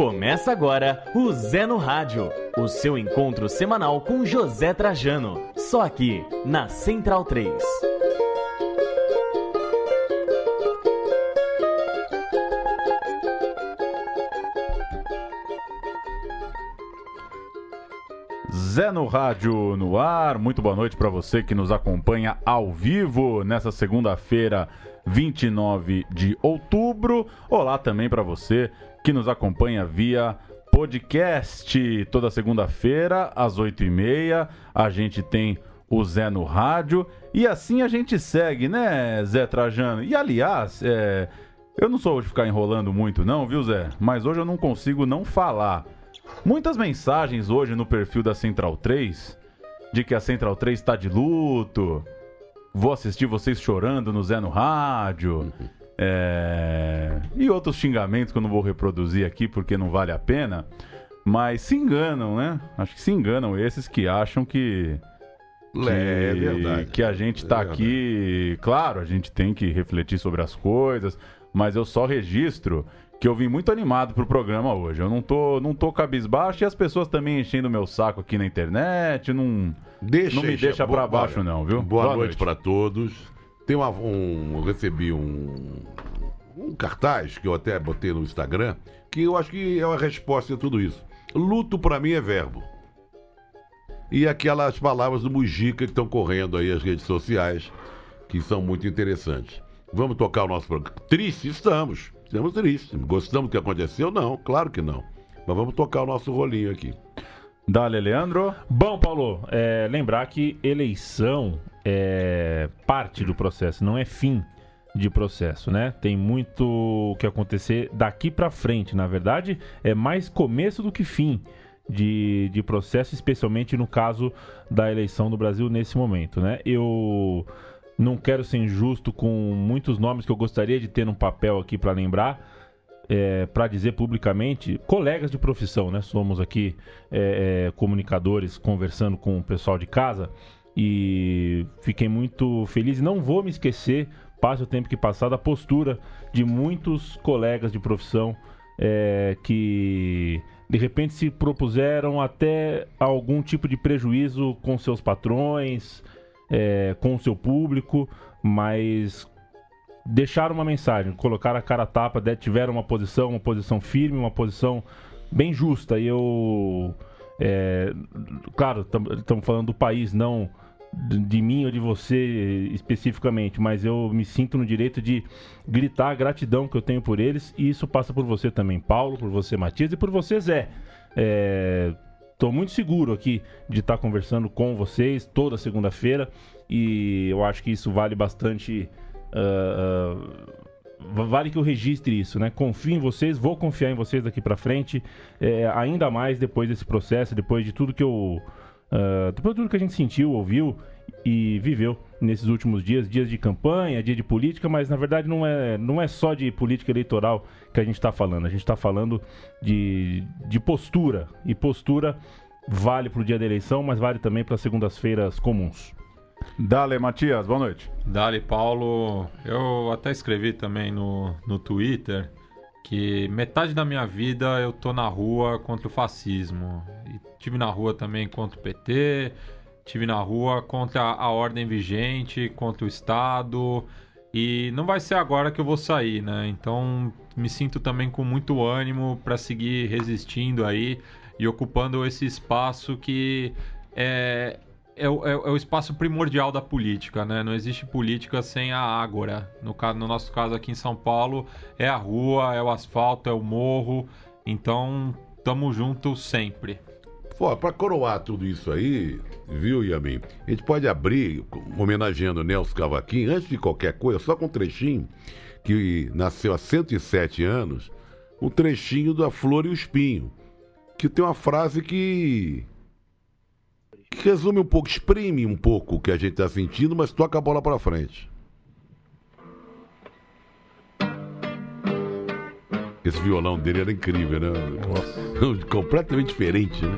Começa agora o Zé no Rádio, o seu encontro semanal com José Trajano, só aqui na Central 3. Zé no Rádio no ar. Muito boa noite para você que nos acompanha ao vivo nessa segunda-feira, 29 de outubro. Olá também para você que nos acompanha via podcast. Toda segunda-feira, às 8h30, a gente tem o Zé no rádio. E assim a gente segue, né, Zé Trajano? E aliás, é, eu não sou de ficar enrolando muito, não, viu, Zé? Mas hoje eu não consigo não falar. Muitas mensagens hoje no perfil da Central 3 de que a Central 3 está de luto. Vou assistir vocês chorando no Zé no rádio. É... E outros xingamentos que eu não vou reproduzir aqui porque não vale a pena. Mas se enganam, né? Acho que se enganam esses que acham que. Que, É verdade. que a gente tá É verdade. aqui. Claro, a gente tem que refletir sobre as coisas, mas eu só registro que eu vim muito animado pro programa hoje. Eu não tô, não tô cabisbaixo e as pessoas também enchendo meu saco aqui na internet. Não, Deixa não me deixa Boa- pra baixo, não, viu? Boa, noite, para todos. Tem uma, um, eu recebi um, um cartaz que eu até botei no Instagram, que eu acho que é uma resposta a tudo isso. Luto para mim é verbo. E aquelas palavras do Mujica que estão correndo aí as redes sociais, que são muito interessantes. Vamos tocar o nosso programa. Triste, estamos. Estamos tristes. Gostamos do que aconteceu? Não, claro que não. Mas vamos tocar o nosso rolinho aqui. Dale, Leandro. Bom, Paulo, é, lembrar que eleição é parte do processo, não é fim de processo, né? Tem muito que acontecer daqui pra frente. Na verdade, é mais começo do que fim de, de processo, especialmente no caso da eleição do Brasil nesse momento, né? Eu não quero ser injusto com muitos nomes que eu gostaria de ter num papel aqui pra lembrar, é, para dizer publicamente, colegas de profissão, né? Somos aqui é, é, comunicadores conversando com o pessoal de casa e fiquei muito feliz. Não vou me esquecer, passe o tempo que passar, da postura de muitos colegas de profissão é, que de repente se propuseram até algum tipo de prejuízo com seus patrões, é, com o seu público, mas deixaram uma mensagem, colocaram a cara a tapa, tiveram uma posição, uma posição firme, uma posição bem justa. E eu. é, claro, estamos falando do país, não de mim ou de você especificamente, mas eu me sinto no direito de gritar a gratidão que eu tenho por eles, e isso passa por você também, Paulo, por você, Matias, e por você, Zé. Estou muito seguro aqui de estar conversando com vocês toda segunda-feira, e eu acho que isso vale bastante. ah, ah, vale que eu registre isso, né? Confio em vocês, vou confiar em vocês daqui pra frente, é, ainda mais depois desse processo, depois de tudo que eu. Ah, depois de tudo que a gente sentiu, ouviu e viveu nesses últimos dias, dias de campanha, dia de política, mas na verdade não é, não é só de política eleitoral que a gente está falando, a gente está falando de, de postura, e postura vale pro dia da eleição, mas vale também para segundas-feiras comuns. Dale, Matias. Boa noite. Dali, Paulo. Eu até escrevi também no, no Twitter que metade da minha vida eu tô na rua contra o fascismo. Tive na rua também contra o PT, tive na rua contra a, ordem vigente, contra o Estado. E não vai ser agora que eu vou sair, né? Então me sinto também com muito ânimo para seguir resistindo aí e ocupando esse espaço que é, é, o- é é o espaço primordial da política, né? Não existe política sem a ágora. No, ca- no nosso caso aqui em São Paulo, é a rua, é o asfalto, é o morro. Então, tamo junto sempre. Pô, pra coroar tudo isso aí, viu, Yamin? A gente pode abrir, homenageando Nelson Cavaquinho, antes de qualquer coisa, só com um trechinho, que nasceu há 107 anos, um trechinho da Flor e o Espinho, que tem uma frase que, que resume um pouco, exprime um pouco o que a gente tá sentindo, mas toca a bola pra frente. Esse violão dele era incrível, né? Nossa. Completamente diferente, né?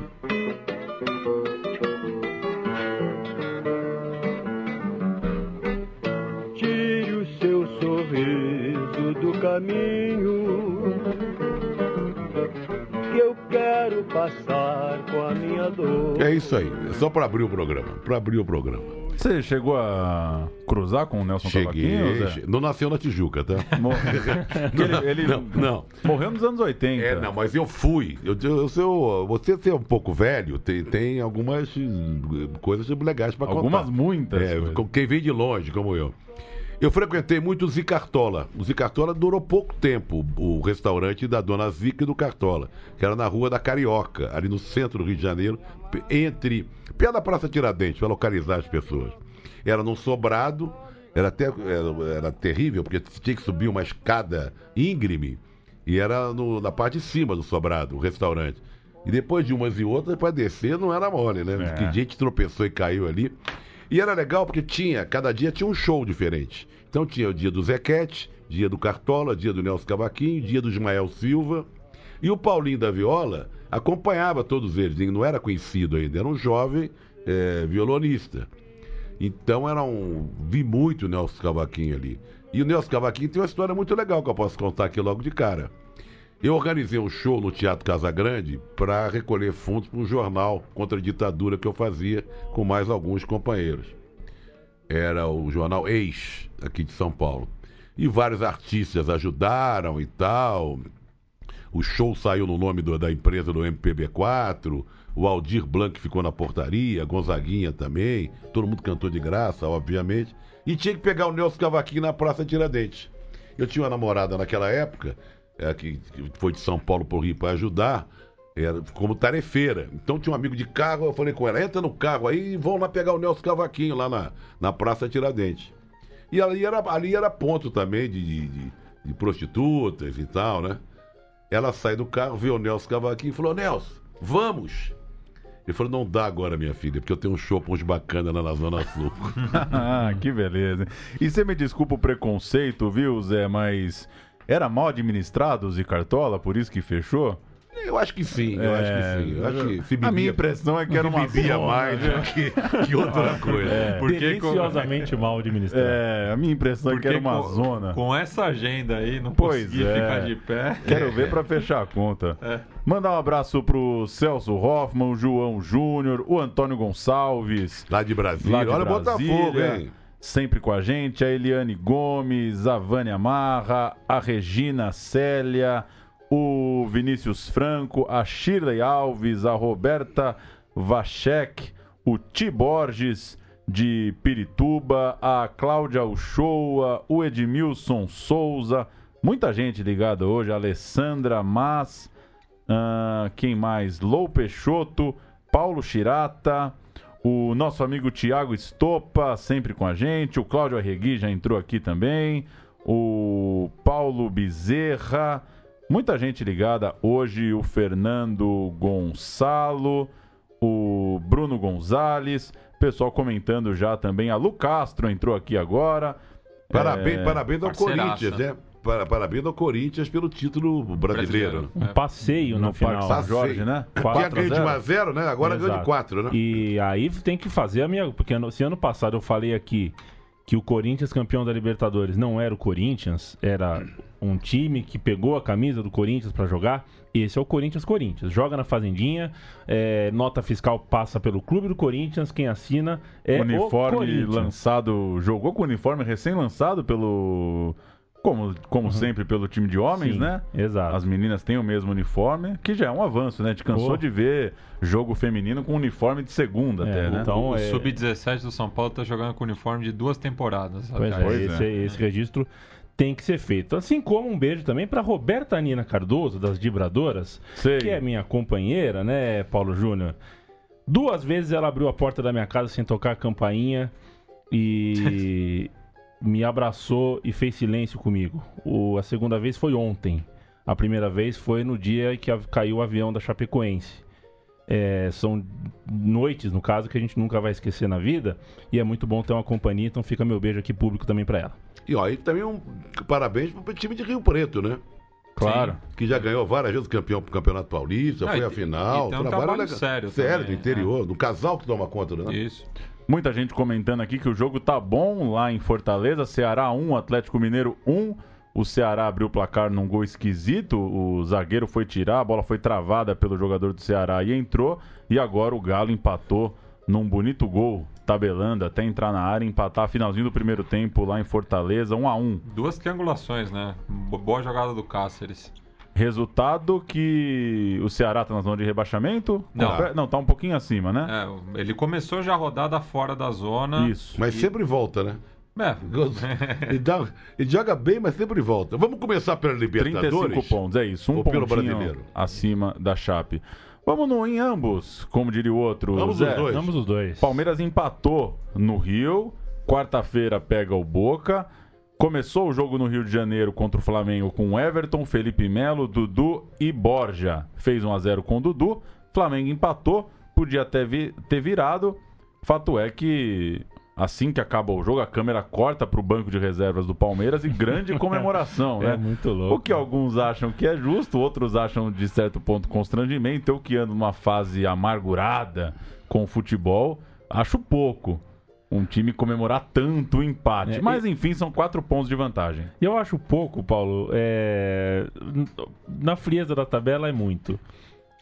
Tire o seu sorriso do caminho que eu quero passar com a minha dor. É isso aí, é só para abrir o programa, para abrir o programa. Você chegou a cruzar com o Nelson Cheguei. Cavaquinho, Zé? che- Não nasceu na Tijuca, tá? Mor- ele, ele Não, não. morreu nos anos 80. É, não, mas eu fui. Eu, eu, eu você ser um pouco velho, tem, tem algumas coisas legais pra contar. Algumas muitas. É, quem vem de longe, como eu. Eu frequentei muito o Zicartola. O Zicartola durou pouco tempo, o restaurante da Dona Zica e do Cartola, que era na Rua da Carioca, ali no centro do Rio de Janeiro, entre. perto da Praça Tiradentes, para localizar as pessoas. Era num sobrado, era até era, era terrível, porque tinha que subir uma escada íngreme, e era no- na parte de cima do sobrado, o restaurante. E depois de umas e outras, para descer não era mole, né? É. Que gente tropeçou e caiu ali. E era legal porque tinha, cada dia tinha um show diferente. Então tinha o dia do Zequete, dia do Cartola, dia do Nelson Cavaquinho, dia do Ismael Silva. E o Paulinho da Viola acompanhava todos eles, ele não era conhecido ainda, era um jovem eh, violonista. Então era um. Vi muito o Nelson Cavaquinho ali. E o Nelson Cavaquinho tem uma história muito legal que eu posso contar aqui logo de cara. Eu organizei um show no Teatro Casagrande para recolher fundos para um jornal contra a ditadura que eu fazia com mais alguns companheiros. Era o jornal Ex, aqui de São Paulo. E vários artistas ajudaram e tal. O show saiu no nome do- da empresa do MPB4. O Aldir Blanc ficou na portaria, Gonzaguinha também. Todo mundo cantou de graça, obviamente. E tinha que pegar o Nelson Cavaquinho na Praça Tiradentes. Eu tinha uma namorada naquela época, é, que, que foi de São Paulo para o Rio para ajudar, era como tarefeira. Então tinha um amigo de carro, eu falei com ela, entra no carro aí e vão lá pegar o Nelson Cavaquinho lá na, na Praça Tiradentes. E ali era, ali era ponto também de, de, de- prostitutas e tal, né? Ela sai do carro, vê o Nelson Cavaquinho e falou, Nelson, vamos! Ele falou, não dá agora, minha filha, porque eu tenho um show pra uns bacana lá na Zona Sul. Ah, que beleza. E você me desculpa o preconceito, viu, Zé, mas era mal administrado o Zicartola, por isso que fechou? eu acho que sim, eu acho que sim. Eu acho que se A minha bebia, impressão é que era uma bebia zona, mais do que, que outra coisa. É. Porque Deliciosamente mal administrado. É, a minha impressão é que era uma com, zona. com essa agenda aí, não Pois consegui é. ficar de pé. Quero ver pra fechar a conta. É. Mandar um abraço pro Celso Hoffman, o João Júnior, o Antônio Gonçalves, Lá de Brasília. lá de Olha o Botafogo, hein? Sempre com a gente, a Eliane Gomes, a Vânia Marra, a Regina Célia, o Vinícius Franco, a Shirley Alves, a Roberta Vachek, o Ti Borges de Pirituba, a Cláudia Uchoa, o Edmilson Souza, muita gente ligada hoje, a Alessandra Mas, ah, quem mais? Lou Peixoto, Paulo Chirata, o nosso amigo Tiago Estopa, sempre com a gente, o Cláudio Arregui já entrou aqui também, o Paulo Bezerra, muita gente ligada hoje, o Fernando Gonçalo, o Bruno Gonzalez, pessoal comentando já também, a Lu Castro entrou aqui agora. Parabéns, É, parabéns ao parceiraça. Corinthians, né? Para- Parabéns ao Corinthians pelo título brasileiro. Um passeio no, no final. Parque São Passeio. Jorge, né? Tinha 4 a ganho de 0. 1 a 0 né? Agora ganhou de Exato. 4, né? E aí tem que fazer a minha. Porque ano- se ano passado eu falei aqui que o Corinthians campeão da Libertadores não era o Corinthians, era um time que pegou a camisa do Corinthians pra jogar. Esse é o Corinthians Corinthians. Joga na Fazendinha, é, nota fiscal passa pelo clube do Corinthians, quem assina é o uniforme Corinthians. lançado, jogou com o uniforme recém-lançado pelo como, como sempre pelo time de homens, Sim, né? Exato. As meninas têm o mesmo uniforme, que já é um avanço, né? A gente cansou Oh. de ver jogo feminino com uniforme de segunda É, até, né? então- o é- Sub-17 do São Paulo tá jogando com uniforme de duas temporadas. Pois é. Pois esse, é. esse registro tem que ser feito. Assim como um beijo também para Roberta Nina Cardoso, das Vibradoras, Sei. que é minha companheira, né, Paulo Júnior? Duas vezes ela abriu a porta da minha casa sem tocar a campainha e me abraçou e fez silêncio comigo. O, a segunda vez foi ontem. A primeira vez foi no dia que a- caiu o avião da Chapecoense. É, são noites, no caso, que a gente nunca vai esquecer na vida. E é muito bom ter uma companhia, então fica meu beijo aqui público também pra ela. E ó, e também um parabéns pro time de Rio Preto, né? Claro. Que já ganhou várias vezes campeão pro Campeonato Paulista, Ah, foi e tem- final. e tem um trabalho sério Sério, também, do interior, do casal que toma conta, né? Isso. Muita gente comentando aqui que o jogo tá bom lá em Fortaleza, Ceará 1, Atlético Mineiro 1. O Ceará abriu o placar num gol esquisito. O zagueiro foi tirar, a bola foi travada pelo jogador do Ceará e entrou. E agora o Galo empatou num bonito gol, tabelando até entrar na área, empatar finalzinho do primeiro tempo lá em Fortaleza, 1 a 1 Duas triangulações, né? Bo- Boa jogada do Cáceres. Resultado que o Ceará tá na zona de rebaixamento? Não. Confere- Não, tá um pouquinho acima, né? É, ele começou já a rodada fora da zona. Isso. Mas sempre volta, né? É, Ele, dá- ele joga bem, mas sempre volta. Vamos começar pela Libertadores? 35 pontos, é isso. Um pontinho brasileiro? acima da Chape. Vamos no, em ambos, como diria o outro. Ambos Zé. os dois. Ambos os dois. Palmeiras empatou no Rio. Quarta-feira pega o Boca. Começou o jogo no Rio de Janeiro contra o Flamengo com Everton, Felipe Melo, Dudu e Borja. Fez 1 a 0 com o Dudu. Flamengo empatou, podia até vi- ter virado. Fato é que assim que acaba o jogo, a câmera corta para o banco de reservas do Palmeiras e grande comemoração, né? É muito louco. O que alguns acham que é justo, outros acham de certo ponto constrangimento. Eu que ando numa fase amargurada com o futebol, acho pouco um time comemorar tanto o empate. É, Mas enfim, são quatro pontos de vantagem. E eu acho pouco, Paulo. é, Na frieza da tabela é muito.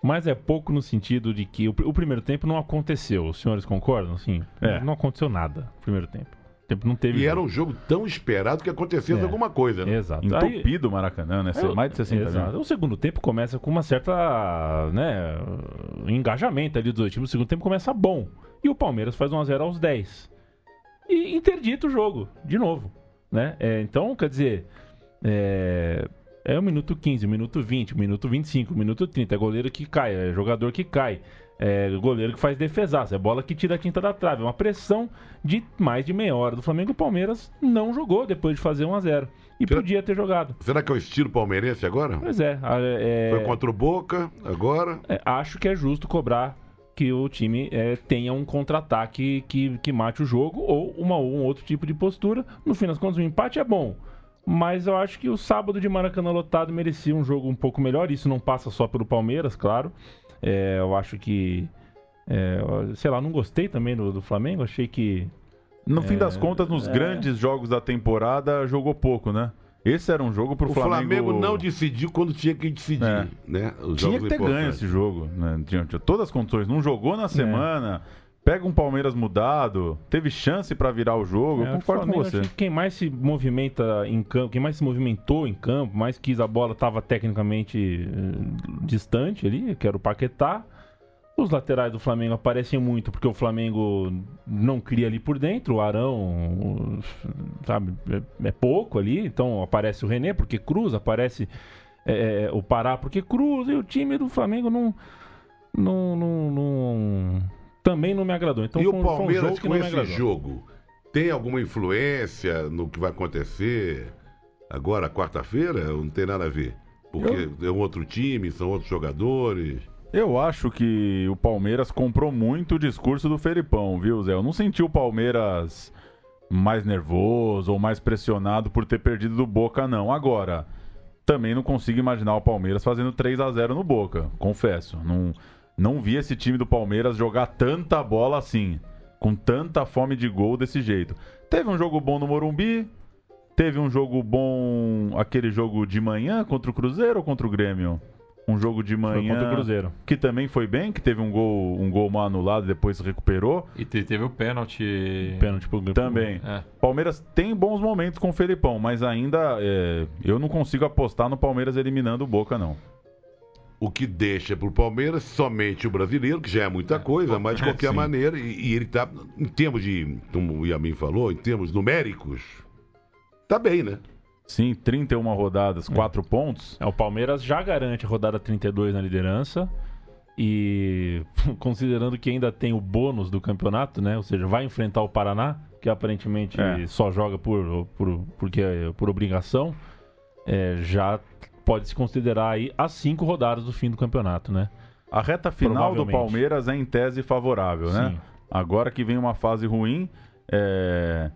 Mas é pouco no sentido de que o, pr- o primeiro tempo não aconteceu. Os senhores concordam? Sim. É. Não aconteceu nada no primeiro tempo. O tempo não teve. E era jogo. um jogo tão esperado que acontecesse É. alguma coisa, né? Exato. Entupido o Maracanã, né? É, Mais de 60 Exato. mil. O segundo tempo começa com uma certa, né, engajamento ali dos dois times. O segundo tempo começa bom. E o Palmeiras faz 1x0 aos 10. E interdita o jogo, de novo. Né? É, então, quer dizer, é, é o minuto 15, o minuto 20, o minuto 25, o minuto 30. É goleiro que cai, é jogador que cai. É goleiro que faz defesaço, é bola que tira a tinta da trave. É uma pressão de mais de meia hora do Flamengo. O Palmeiras não jogou depois de fazer 1x0. E Será- podia ter jogado. Será que é o estilo palmeirense agora? Pois é. a- é- Foi contra o Boca, agora. é, acho que é justo cobrar que o time é, tenha um contra-ataque que, que mate o jogo ou uma, um outro tipo de postura. No fim das contas, o empate é bom. Mas eu acho que o sábado de Maracanã lotado merecia um jogo um pouco melhor. Isso não passa só pelo Palmeiras, claro. É, eu acho que. é, sei lá, não gostei também do, do Flamengo. Achei que. No fim das contas, nos é. grandes jogos da temporada, jogou pouco, né? Esse era um jogo pro O Flamengo. Flamengo não decidiu quando tinha que decidir, É. né? Os Tinha que ter ganho esse jogo, né? Tinha, tinha todas as condições. Não jogou É. na semana, pega um Palmeiras mudado, teve chance pra virar o jogo. É, Eu o concordo com você. que Quem mais se movimenta em campo, quem mais se movimentou em campo, mais quis a bola, estava tecnicamente eh, distante ali, que era o Paquetá. Os laterais do Flamengo aparecem muito porque o Flamengo não cria ali por dentro. O Arão, sabe, é, é pouco ali. Então aparece o René porque cruza, aparece eh, o Pará porque cruza. E o time do Flamengo não. não, não, não- também não me agradou. Então e foi o foi um Palmeiras jogo com esse jogo tem alguma influência no que vai acontecer agora, quarta-feira? Não tem nada a ver? Porque é um outro time, são outros jogadores. Eu acho que o Palmeiras comprou muito o discurso do Felipão, viu, Zé? Eu não senti o Palmeiras mais nervoso ou mais pressionado por ter perdido do Boca, não. Agora, também não consigo imaginar o Palmeiras fazendo 3 a 0 no Boca, confesso. Não, não vi esse time do Palmeiras jogar tanta bola assim, com tanta fome de gol desse jeito. Teve um jogo bom no Morumbi, teve um jogo bom, aquele jogo de manhã contra o Cruzeiro ou contra o Grêmio? Um jogo de Foi manhã contra o Cruzeiro. que também foi bem, que teve um gol, um gol mal anulado, depois se recuperou. E te- teve o pênalti. Pênalti pro Também. É. Palmeiras tem bons momentos com o Felipão, mas ainda é, eu não consigo apostar no Palmeiras eliminando o Boca, não. O que deixa pro Palmeiras somente o brasileiro, que já é muita coisa, mas de qualquer Sim. maneira, e, e ele tá, em termos de, como o Yamin falou, em termos numéricos, tá bem, né? Sim, 31 rodadas, 4 pontos. É, o Palmeiras já garante a rodada 32 na liderança. E considerando que ainda tem o bônus do campeonato, né? Ou seja, vai enfrentar o Paraná, que aparentemente É. só joga por, por, porque é por obrigação, é, já pode se considerar aí as cinco rodadas do fim do campeonato, né? A reta final do. Palmeiras é em tese favorável, né? Sim. Agora que vem uma fase ruim, é,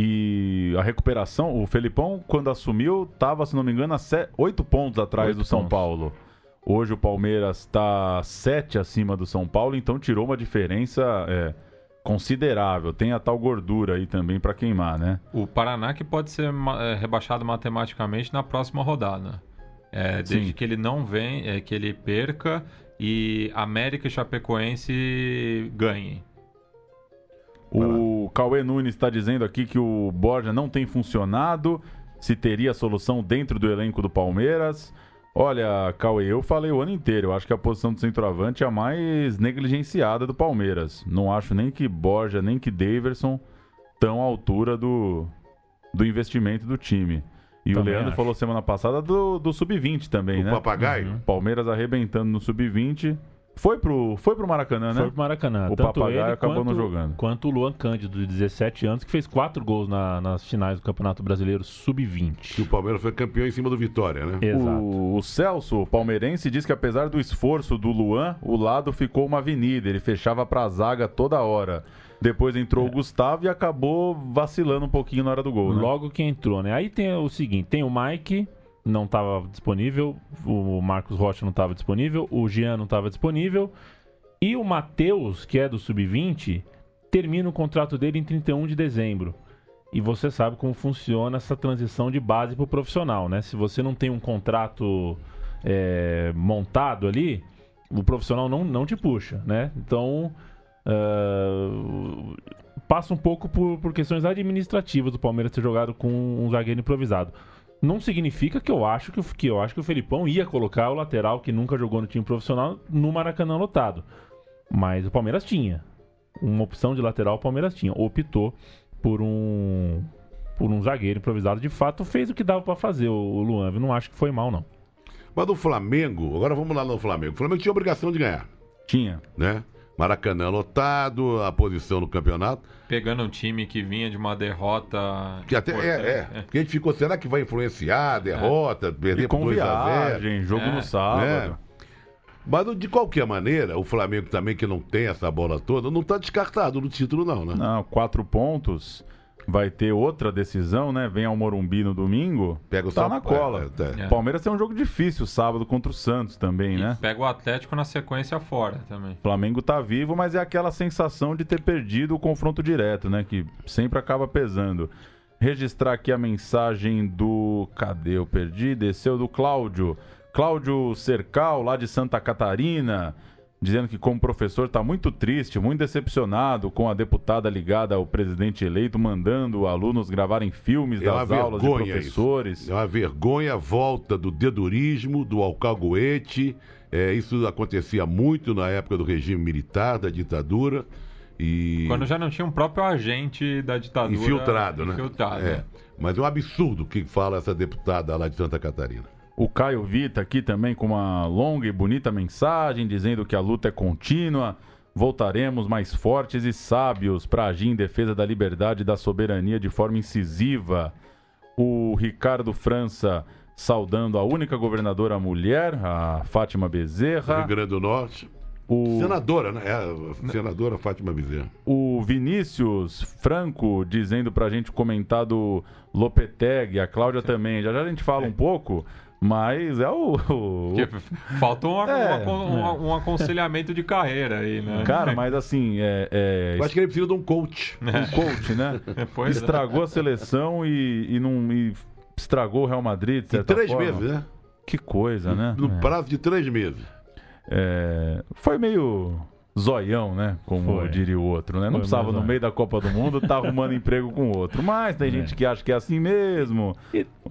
e a recuperação, o Felipão, quando assumiu, estava, se não me engano, a 8 pontos atrás Oito do São pontos. Paulo. Hoje o Palmeiras está 7 acima do São Paulo, então tirou uma diferença é, considerável. Tem a tal gordura aí também para queimar, né? O Paraná que pode ser é, rebaixado matematicamente na próxima rodada. É, desde Sim. que ele não vem, é, que ele perca e América e Chapecoense ganhem. O Cauê Nunes está dizendo aqui que o Borja não tem funcionado, se teria solução dentro do elenco do Palmeiras. Olha, Cauê, eu falei o ano inteiro, eu acho que a posição do centroavante é a mais negligenciada do Palmeiras. Não acho nem que Borja, nem que Daverson estão à altura do, do investimento do time. E o Também Leandro acho. falou semana passada do, do Sub-20 também, O né? papagaio? Palmeiras arrebentando no Sub-20. Foi pro, foi pro Maracanã, né? Foi pro Maracanã. O Tanto papagaio ele acabou quanto, não jogando. Quanto o Luan Cândido, de 17 anos, que fez quatro gols na- nas finais do Campeonato Brasileiro Que Sub-20. o Palmeiras foi campeão em cima do Vitória, né? Exato. O, o Celso, o palmeirense, diz que apesar do esforço do Luan, o lado ficou uma avenida. Ele fechava pra zaga toda hora. Depois entrou É. o Gustavo e acabou vacilando um pouquinho na hora do gol, né? Logo que entrou, né? Aí tem o seguinte: tem o Mike, não estava disponível, o Marcos Rocha não estava disponível, o Jean não estava disponível, e o Matheus, que é do Sub-20, termina o contrato dele em 31 de dezembro. E você sabe como funciona essa transição de base para o profissional, né? Se você não tem um contrato é, montado ali, o profissional não, não te puxa, né? Então, ah, passa um pouco por, por questões administrativas do Palmeiras ter jogado com um zagueiro improvisado. Não significa que eu acho que, o- que eu acho que o Felipão ia colocar o lateral que nunca jogou no time profissional no Maracanã lotado. Mas o Palmeiras tinha. Uma opção de lateral o Palmeiras tinha. Optou por um por um zagueiro improvisado. De fato, fez o que dava pra fazer o, o Luan. Eu não acho que foi mal, não. Mas do Flamengo, agora vamos lá no Flamengo. O Flamengo tinha obrigação de ganhar, Tinha. né? Maracanã lotado, a posição no campeonato. Pegando um time que vinha de uma derrota. Que até é, é. Porque a gente ficou, será que vai influenciar a derrota, perder E por com 2 a 0 viagem, jogo É, no sábado. Mas de qualquer maneira, o Flamengo também, que não tem essa bola toda, não está descartado no título, não, né? Não, quatro pontos. Vai ter outra decisão, né? Vem ao Morumbi no domingo. Pega o tá São- na cola. é, é. É. Palmeiras tem um jogo difícil sábado contra o Santos também, E né? pega o Atlético na sequência fora também. O Flamengo tá vivo, mas é aquela sensação de ter perdido o confronto direto, né? Que sempre acaba pesando. Registrar aqui a mensagem do. Cadê? Eu perdi. Desceu do Cláudio. Cláudio Cercal, lá de Santa Catarina, dizendo que, como professor, está muito triste, muito decepcionado com a deputada ligada ao presidente eleito, mandando alunos gravarem filmes É das aulas de professores. isso. É uma vergonha a volta do dedurismo, do alcagoete. É, isso acontecia muito na época do regime militar, da ditadura. E Quando já não tinha um próprio agente da ditadura. infiltrado, né? Infiltrado. É. Mas é um absurdo o que fala essa deputada lá de Santa Catarina. O Caio Vita aqui também com uma longa e bonita mensagem dizendo que a luta é contínua. Voltaremos mais fortes e sábios para agir em defesa da liberdade e da soberania de forma incisiva. O Ricardo França saudando a única governadora mulher, a Fátima Bezerra. Rio Grande do Norte. O, Senadora, né? É, a senadora Fátima Bezerra. o Vinícius Franco dizendo pra gente comentar do Lopetegui, a Cláudia também. Já já a gente fala um pouco, mas é o- o Porque faltou uma- É, uma- uma- um aconselhamento de carreira aí, né? Cara, mas assim, é, é, Eu acho que ele precisa de um coach. um coach, né? Pois é. Estragou a seleção e, e não e estragou o Real Madrid. De Em certa três forma. meses, né? Que coisa, né? No prazo de três meses. É, foi meio zoião, né? Como Foi. diria o outro, né? Não Foi precisava no zoião. meio da Copa do Mundo tá arrumando emprego com o outro. Mas tem gente que acha que é assim mesmo.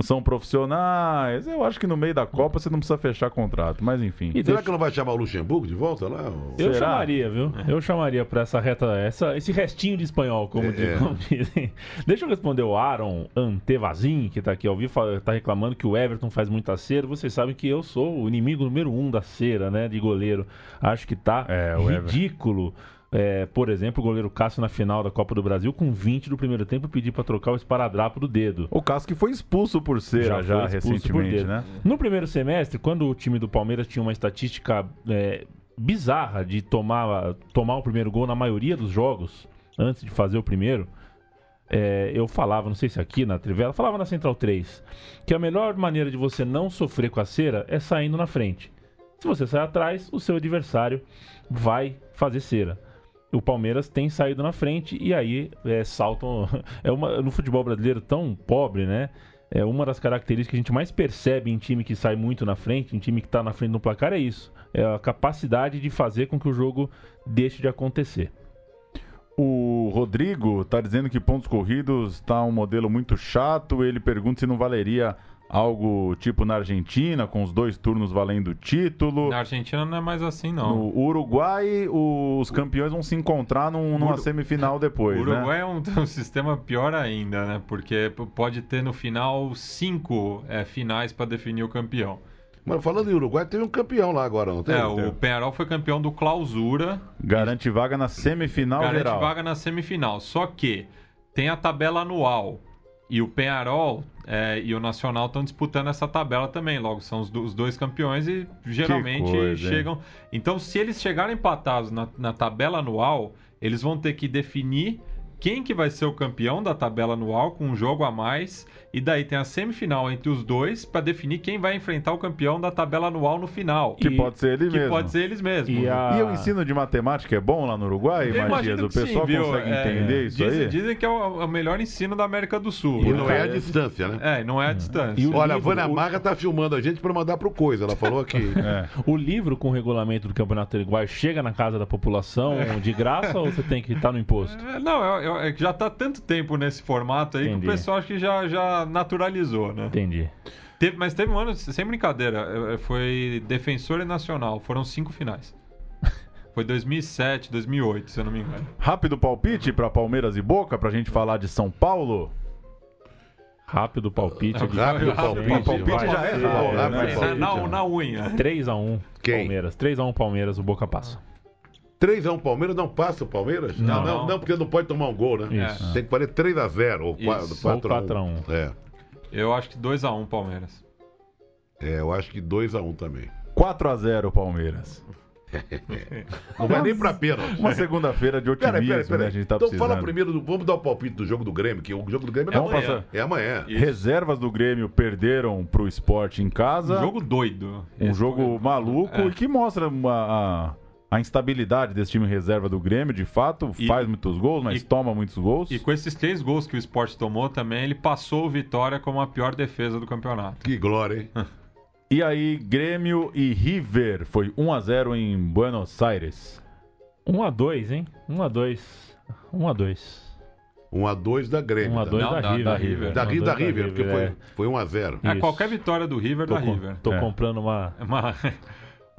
São profissionais. Eu acho que no meio da Copa você não precisa fechar contrato. Mas enfim. E Será que não vai chamar o Luxemburgo de volta lá? Eu Será? chamaria, viu? Eu chamaria pra essa reta, essa, esse restinho de espanhol, como, É. diz- como dizem. Deixa eu responder o Aaron Antevazin, que tá aqui ao vivo, tá reclamando que o Everton faz muita cera. Vocês sabem que eu sou o inimigo número um da cera, né? De goleiro. Acho que tá É, o Everton. Ridículo. É, por exemplo, o goleiro Cássio na final da Copa do Brasil, com 20 do primeiro tempo, pedir pra trocar o esparadrapo do dedo. O caso que foi expulso por cera já, por recentemente, né? No primeiro semestre, quando o time do Palmeiras tinha uma estatística é, bizarra de tomar, tomar o primeiro gol na maioria dos jogos, antes de fazer o primeiro, é, eu falava, não sei se aqui na Trivela, falava na Central 3, que a melhor maneira de você não sofrer com a cera é saindo na frente. Se você sair atrás, o seu adversário vai fazer cera. o Palmeiras tem saído na frente e aí é, saltam. É uma, no futebol brasileiro tão pobre, né? É uma das características que a gente mais percebe em time que sai muito na frente, em time que está na frente no placar, é isso. É a capacidade de fazer com que o jogo deixe de acontecer. O Rodrigo está dizendo que pontos corridos está um modelo muito chato. Ele pergunta se não valeria algo tipo na Argentina, com os dois turnos valendo o título. Na Argentina não é mais assim, não. No Uruguai, os campeões vão se encontrar num, numa Uru- semifinal depois, O Uruguai né? é um, um sistema pior ainda, né? Porque pode ter no final cinco é, finais para definir o campeão. Mas falando em Uruguai, teve um campeão lá agora, não tem? É, o Penharol foi campeão do Clausura, Garante vaga na semifinal garante geral. vaga na semifinal. Só que tem a tabela anual e o Penharol é, e o Nacional estão disputando essa tabela também. Logo, são os, do- os dois campeões e geralmente coisa, hein? chegam. Então, se eles chegarem empatados na, na tabela anual, eles vão ter que definir quem que vai ser o campeão da tabela anual com um jogo a mais. E daí tem a semifinal entre os dois para definir quem vai enfrentar o campeão da tabela anual no final. Que E- pode ser ele que mesmo. pode ser eles mesmos. E a- E o ensino de matemática é bom lá no Uruguai, Eu Matias? O sim, pessoal viu? consegue É, entender isso dizem, aí? Dizem que é o, é o melhor ensino da América do Sul. E não é a distância, né? É, não é a distância. E o Olha, a livro- Vânia o- Marga tá filmando a gente pra mandar pro Coisa. Ela falou aqui. É. O livro com o regulamento do Campeonato Uruguai chega na casa da população de graça ou você tem que estar no imposto? É, Não, eu- eu- é que já tá tanto tempo nesse formato aí Entendi. que o pessoal acho que já, já naturalizou, né? Entendi. Teve- mas teve um ano, sem brincadeira, eh, foi Defensor e Nacional, foram cinco finais. Foi 2007, 2008, se eu não me engano. Rápido palpite para Palmeiras e Boca, pra gente falar de São Paulo. Rápido palpite. Rápido Rápido palpite. palpite já é rápido, né? Na, palpite. na, na unha. 3x1 Quem? Palmeiras. 3x1 Palmeiras, o Boca passa. 3x1 Palmeiras, não passa o Palmeiras? Não, não, não, não. porque não pode tomar um gol, né? Isso. Tem que fazer 3x0 ou Isso. 4x1. Ou 4 a 1. É. Eu acho que 2x1 Palmeiras. É, eu acho que 2x1 também. 4 a 0 Palmeiras. Não vai nem pra pênalti. Uma segunda-feira de otimismo, Peraí, peraí, né? A gente tá então precisando. fala primeiro, do- vamos dar o palpite do jogo do Grêmio, que o jogo do Grêmio é Vamos amanhã. passar. É amanhã. Reservas do Grêmio perderam pro esporte em casa. Um jogo doido. Um Esse jogo foi- maluco É. e que mostra uma- a, a instabilidade desse time reserva do Grêmio. De fato, E- faz muitos gols, mas e- toma muitos gols. E com esses três gols que o Sport tomou também, ele passou o Vitória como a pior defesa do campeonato. Que glória, hein? E aí, Grêmio e River. Foi 1 a 0 em Buenos Aires. 1x2, hein? 1x2. 1x2. 1x2 da Grêmio. 1x2 Não, da, da- River. da River. Da, 1 a Ri- 2 da River, porque foi, é. foi 1x0. É, Isso. qualquer vitória do River Tô, da com- River. tô É. comprando uma. É uma-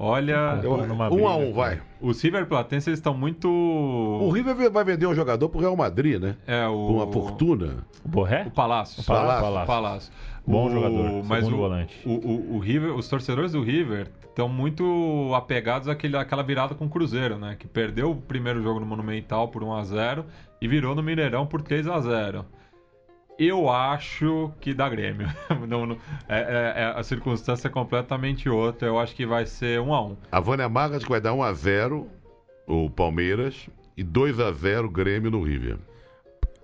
Olha, Eu- numa 1x1, briga. vai. os River Platenses eles estão muito. O River vai vender um jogador pro Real Madrid, né? É, o. Por uma fortuna. O Borré? O Palácio. O Palácio. O Palácio. Bom O- jogador, Mas o, volante. O, o, o River, os torcedores do River estão muito apegados àquele, àquela virada com o Cruzeiro, né? Que perdeu o primeiro jogo no Monumental por 1x0 e virou no Mineirão por 3x0. Eu acho que dá Grêmio. Não, não- é, é- é- a circunstância é completamente outra. Eu acho que vai ser 1x1. A Vânia Margas que vai dar 1x0 o Palmeiras e 2x0 Grêmio no River.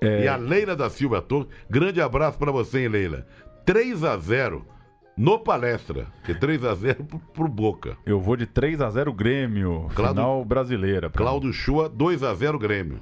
É, E a Leila da Silva Torres, grande abraço pra você, hein, Leila. 3x0 no palestra. Que 3x0 pro, pro Boca. Eu vou de 3 a 0 Grêmio. Cláudio- Final brasileira. Cláudio Chua, 2x0 Grêmio.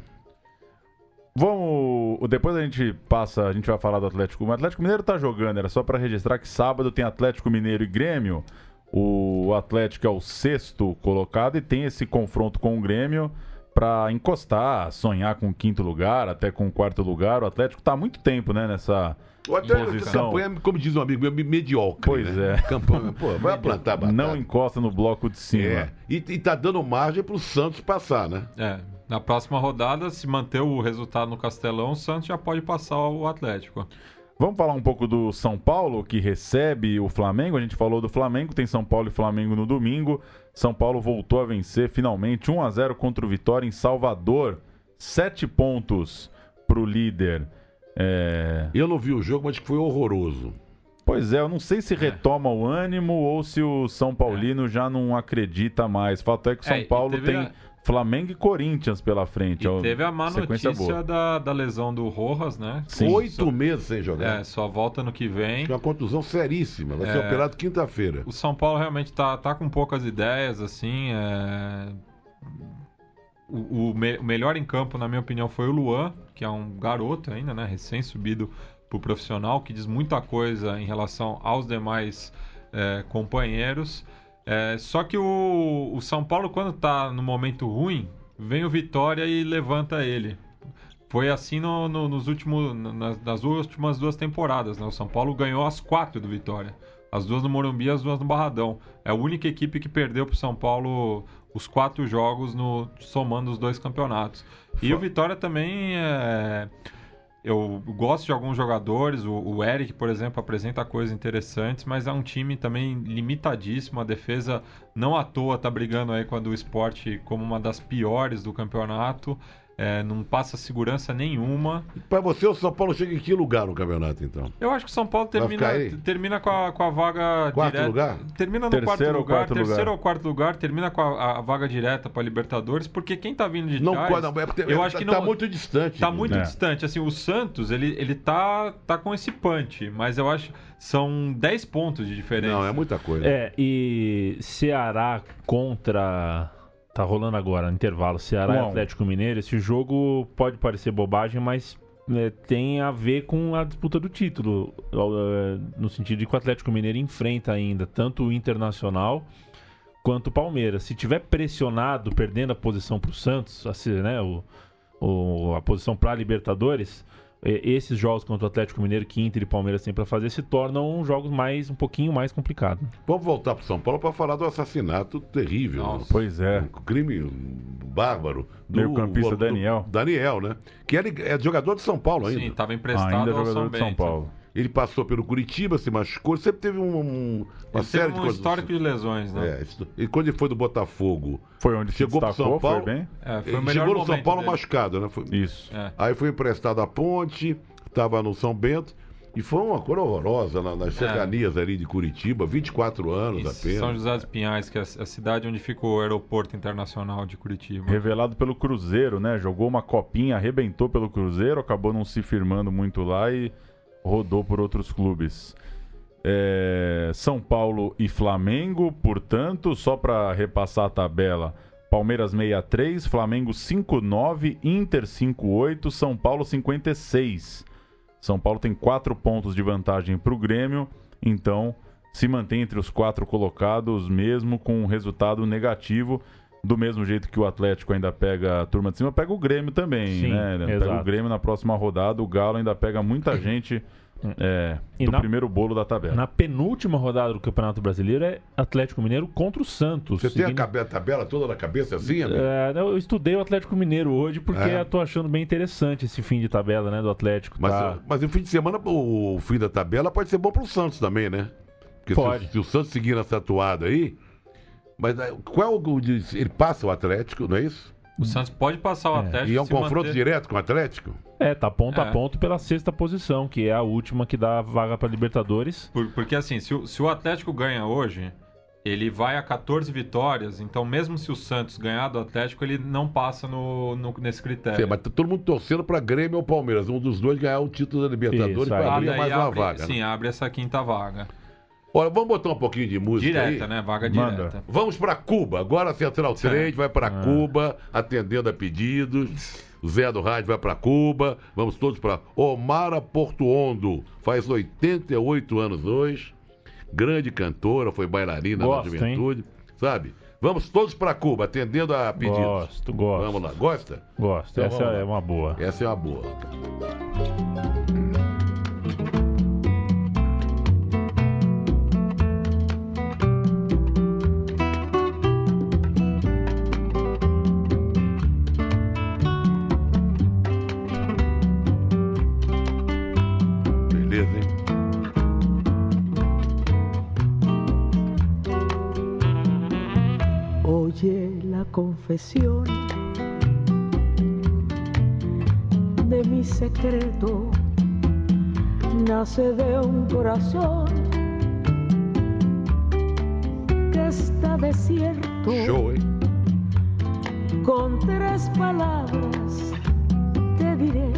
Vamos. Depois a gente passa, a gente vai falar do Atlético. O Atlético Mineiro tá jogando, era só pra registrar que sábado tem Atlético Mineiro e Grêmio. O Atlético é o sexto colocado e tem esse confronto com o Grêmio pra encostar, sonhar com o quinto lugar, até com o quarto lugar. O Atlético tá há muito tempo, né, nessa O Atlético, posição. campanha, como diz um amigo meu, mediocre. Pois né? é. Campanha, pô, vai plantar batata. Não encosta no bloco de cima. É. E, e tá dando margem pro Santos passar, né? É, na próxima rodada, se manter o resultado no Castelão, o Santos já pode passar o Atlético. Vamos falar um pouco do São Paulo, que recebe o Flamengo. A gente falou do Flamengo, tem São Paulo e Flamengo no domingo. São Paulo voltou a vencer finalmente 1 a 0 contra o Vitória em Salvador. Sete pontos pro líder. É, Eu não vi o jogo, mas que foi horroroso. Pois é, eu não sei se retoma o ânimo ou se o São Paulino já não acredita mais. Fato é que o São É, e Paulo tem a- Flamengo e Corinthians pela frente. E ó, teve a má notícia boa. da, da lesão do Rojas, né? Sim. Oito meses sem jogar. É, só volta no que vem. Uma contusão seríssima. Vai ser É. operado quinta-feira. O São Paulo realmente tá, tá com poucas ideias, assim. é, o, o me- o melhor em campo, na minha opinião, foi o Luan, que é um garoto ainda, né? Recém-subido pro profissional, que diz muita coisa em relação aos demais é, companheiros. É, só que o, o São Paulo, quando tá no momento ruim, vem o Vitória e levanta ele. Foi assim no- no- nos últimos, nas, nas últimas duas temporadas. Né? O São Paulo ganhou as quatro do Vitória. As duas no Morumbi e as duas no Barradão. É a única equipe que perdeu pro São Paulo os quatro jogos no, somando os dois campeonatos. E o Vitória também é, eu gosto de alguns jogadores, o, o Eric, por exemplo, apresenta coisas interessantes, mas é um time também limitadíssimo. A defesa não à toa tá brigando aí com a do esporte como uma das piores do campeonato. É, não passa segurança nenhuma. Pra você, o São Paulo chega em que lugar no campeonato, então? Eu acho que o São Paulo termina, termina com, a, com a vaga Quarto direta. lugar? Termina no Terceiro quarto lugar, quarto terceiro lugar? ou quarto lugar, termina com a, a vaga direta para Libertadores, porque quem tá vindo de Não trás, pode, não, é porque- eu acho que tá não muito distante. Tá muito É. distante. Assim, o Santos, ele, ele tá, tá com esse punch, mas eu acho são 10 pontos de diferença. Não, é muita coisa. É, e Ceará contra. Tá rolando agora, no intervalo. Ceará Um e a. Atlético Mineiro. Esse jogo pode parecer bobagem, mas é, tem a ver com a disputa do título. é, No sentido de que o Atlético Mineiro enfrenta ainda tanto o Internacional quanto o Palmeiras. Se tiver pressionado, perdendo a posição pro Santos, assim, né, o, o- a posição para Libertadores, eh, esses jogos contra o Atlético Mineiro que Inter e Palmeiras têm para fazer se tornam jogos mais um pouquinho mais complicados. Vamos voltar para São Paulo para falar do assassinato terrível. Nossa. Pois é. Um crime bárbaro. do- Meio-campista do- Daniel. Daniel, né? Que ele é jogador de São Paulo ainda. Sim, tava emprestado Ainda é ao jogador São de São Bento. Paulo. Ele passou pelo Curitiba, se machucou, sempre teve um- um- uma Ele série teve de um coisas. histórico de lesões, né? É, isso- e quando ele foi do Botafogo, Foi onde se Chegou destacou, São Paulo. foi bem? É, foi ele chegou no São Paulo dele. machucado, né? Foi- Isso. É. Aí foi emprestado à ponte, estava no São Bento. E foi uma coisa horrorosa na- nas cercanias ali de Curitiba, 24 anos Em apenas. São José dos Pinhais, que é a a cidade onde fica o aeroporto internacional de Curitiba. Revelado pelo Cruzeiro, né? Jogou uma copinha, arrebentou pelo Cruzeiro, acabou não se firmando muito lá e rodou por outros clubes. É, São Paulo e Flamengo, portanto, só para repassar a tabela: Palmeiras 63, Flamengo 59, Inter 58, São Paulo 56. São Paulo tem quatro pontos de vantagem para o Grêmio, então se mantém entre os quatro colocados, mesmo com um resultado negativo. Do mesmo jeito que o Atlético ainda pega a turma de cima, pega o Grêmio também, Sim, né? Pega exato. o Grêmio na próxima rodada, o Galo ainda pega muita gente é, E do na- primeiro bolo da tabela. Na penúltima rodada do Campeonato Brasileiro é Atlético Mineiro contra o Santos. Você tem a Seguindo- cabe- a tabela toda na cabeça assim, amigo? É, eu estudei o Atlético Mineiro hoje porque É. eu tô achando bem interessante esse fim de tabela, né, do Atlético. Mas, tá? mas no fim de semana, o fim da tabela pode ser bom pro Santos também, né? Porque se o- Pode. Se, o Santos seguir nessa atuada aí. Mas eh, qual é o. Ele passa o Atlético, não é isso? O Santos pode passar o É. Atlético E é um se confronto manter- direto com o Atlético? É, tá ponto a É. ponto pela sexta posição, que é a última que dá vaga para Libertadores. Por- porque assim, se o, se o Atlético ganha hoje, ele vai a 14 vitórias, então mesmo se o Santos ganhar do Atlético, ele não passa no, no- nesse critério. Sim, mas tá todo mundo torcendo pra Grêmio ou Palmeiras. Um dos dois ganhar o título da Libertadores para Ah, abrir daí mais uma abre- vaga. Sim, né? abre essa quinta vaga. Olha, vamos botar um pouquinho de música Direta, aí. né? Vaga Manda. direta. Vamos para Cuba. Agora a Central 3 vai para Cuba, atendendo a pedidos. O Zé do Rádio vai para Cuba. Vamos todos para Omara Portuondo. Faz 88 anos hoje. Grande cantora, foi bailarina Gosto, na juventude. Sabe? Vamos todos para Cuba, atendendo a pedidos. Gosto, gosto. Vamos lá. Gosta? Gosto. Então Essa é uma boa. Essa é uma boa. Confesión de mi secreto, nace de un corazón que está desierto. Hein? Con tres palabras te diré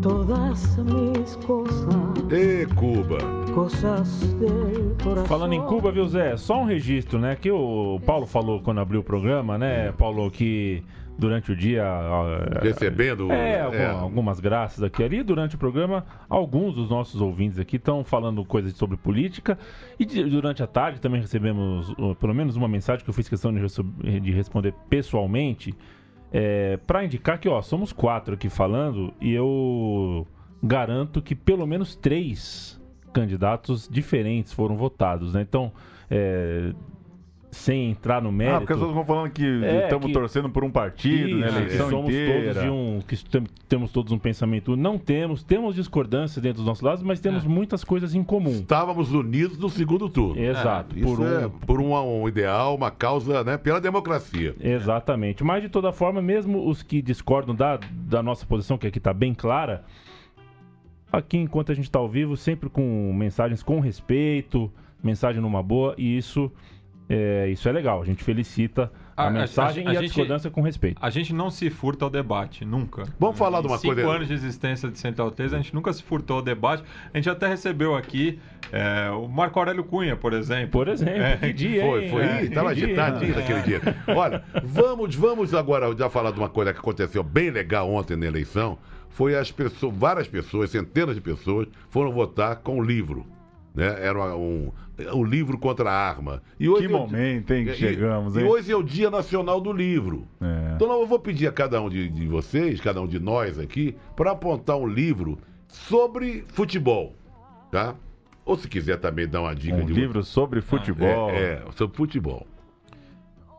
todas mis cosas, Ê, Cuba. cosas corazón. Falando em Cuba, viu, Zé? Só um registro, né? Que o Paulo falou quando abriu o programa, né, Paulo, que durante o dia. Recebendo. É, algum- algumas graças aqui ali. Durante o programa, alguns dos nossos ouvintes aqui estão falando coisas sobre política. E durante a tarde também recebemos pelo menos uma mensagem que eu fiz questão de, de responder pessoalmente. para indicar que, ó, somos quatro aqui falando e eu garanto que pelo menos três candidatos diferentes foram votados, né? Então, é, sem entrar no mérito... Ah, porque as pessoas vão falando que É, estamos que- torcendo por um partido, né? Isso, Eleição que somos inteira. todos de um. Que tem- temos todos um pensamento. Não temos, temos discordância dentro dos nossos lados, mas temos muitas coisas em comum. Estávamos unidos no segundo turno. Exato. Isso por um, é por um, um ideal, uma causa, né? Pela democracia. Exatamente. Mas de toda forma, mesmo os que discordam da, da nossa posição, que aqui está bem clara, aqui enquanto a gente está ao vivo, sempre com mensagens com respeito, mensagem numa boa, e isso é, isso é legal. A gente felicita a, A- mensagem a- a e a gente- discordância com respeito. A gente não se furta ao debate, nunca. Vamos falar de uma Em cinco coisa- anos de existência de Central 3, a gente nunca se furtou ao debate. A gente até recebeu aqui é, o Marco Aurélio Cunha, por exemplo. Por exemplo, É, que dia, Foi, foi. É, Ih, tava que dia, hein? agitadinho naquele dia. Olha, vamos, vamos agora já falar de uma coisa que aconteceu bem legal ontem na eleição. Foi as pessoas, várias pessoas, centenas de pessoas, foram votar com o livro. Né? Era um, um livro contra a arma. E hoje Que é momento, hein, que e- chegamos, e, hein? hoje é o Dia Nacional do Livro. É. Então eu vou pedir a cada um de, de vocês, cada um de nós aqui, para apontar um livro sobre futebol, tá? Ou se quiser também dar uma dica Um de livro sobre futebol. É, é, sobre futebol.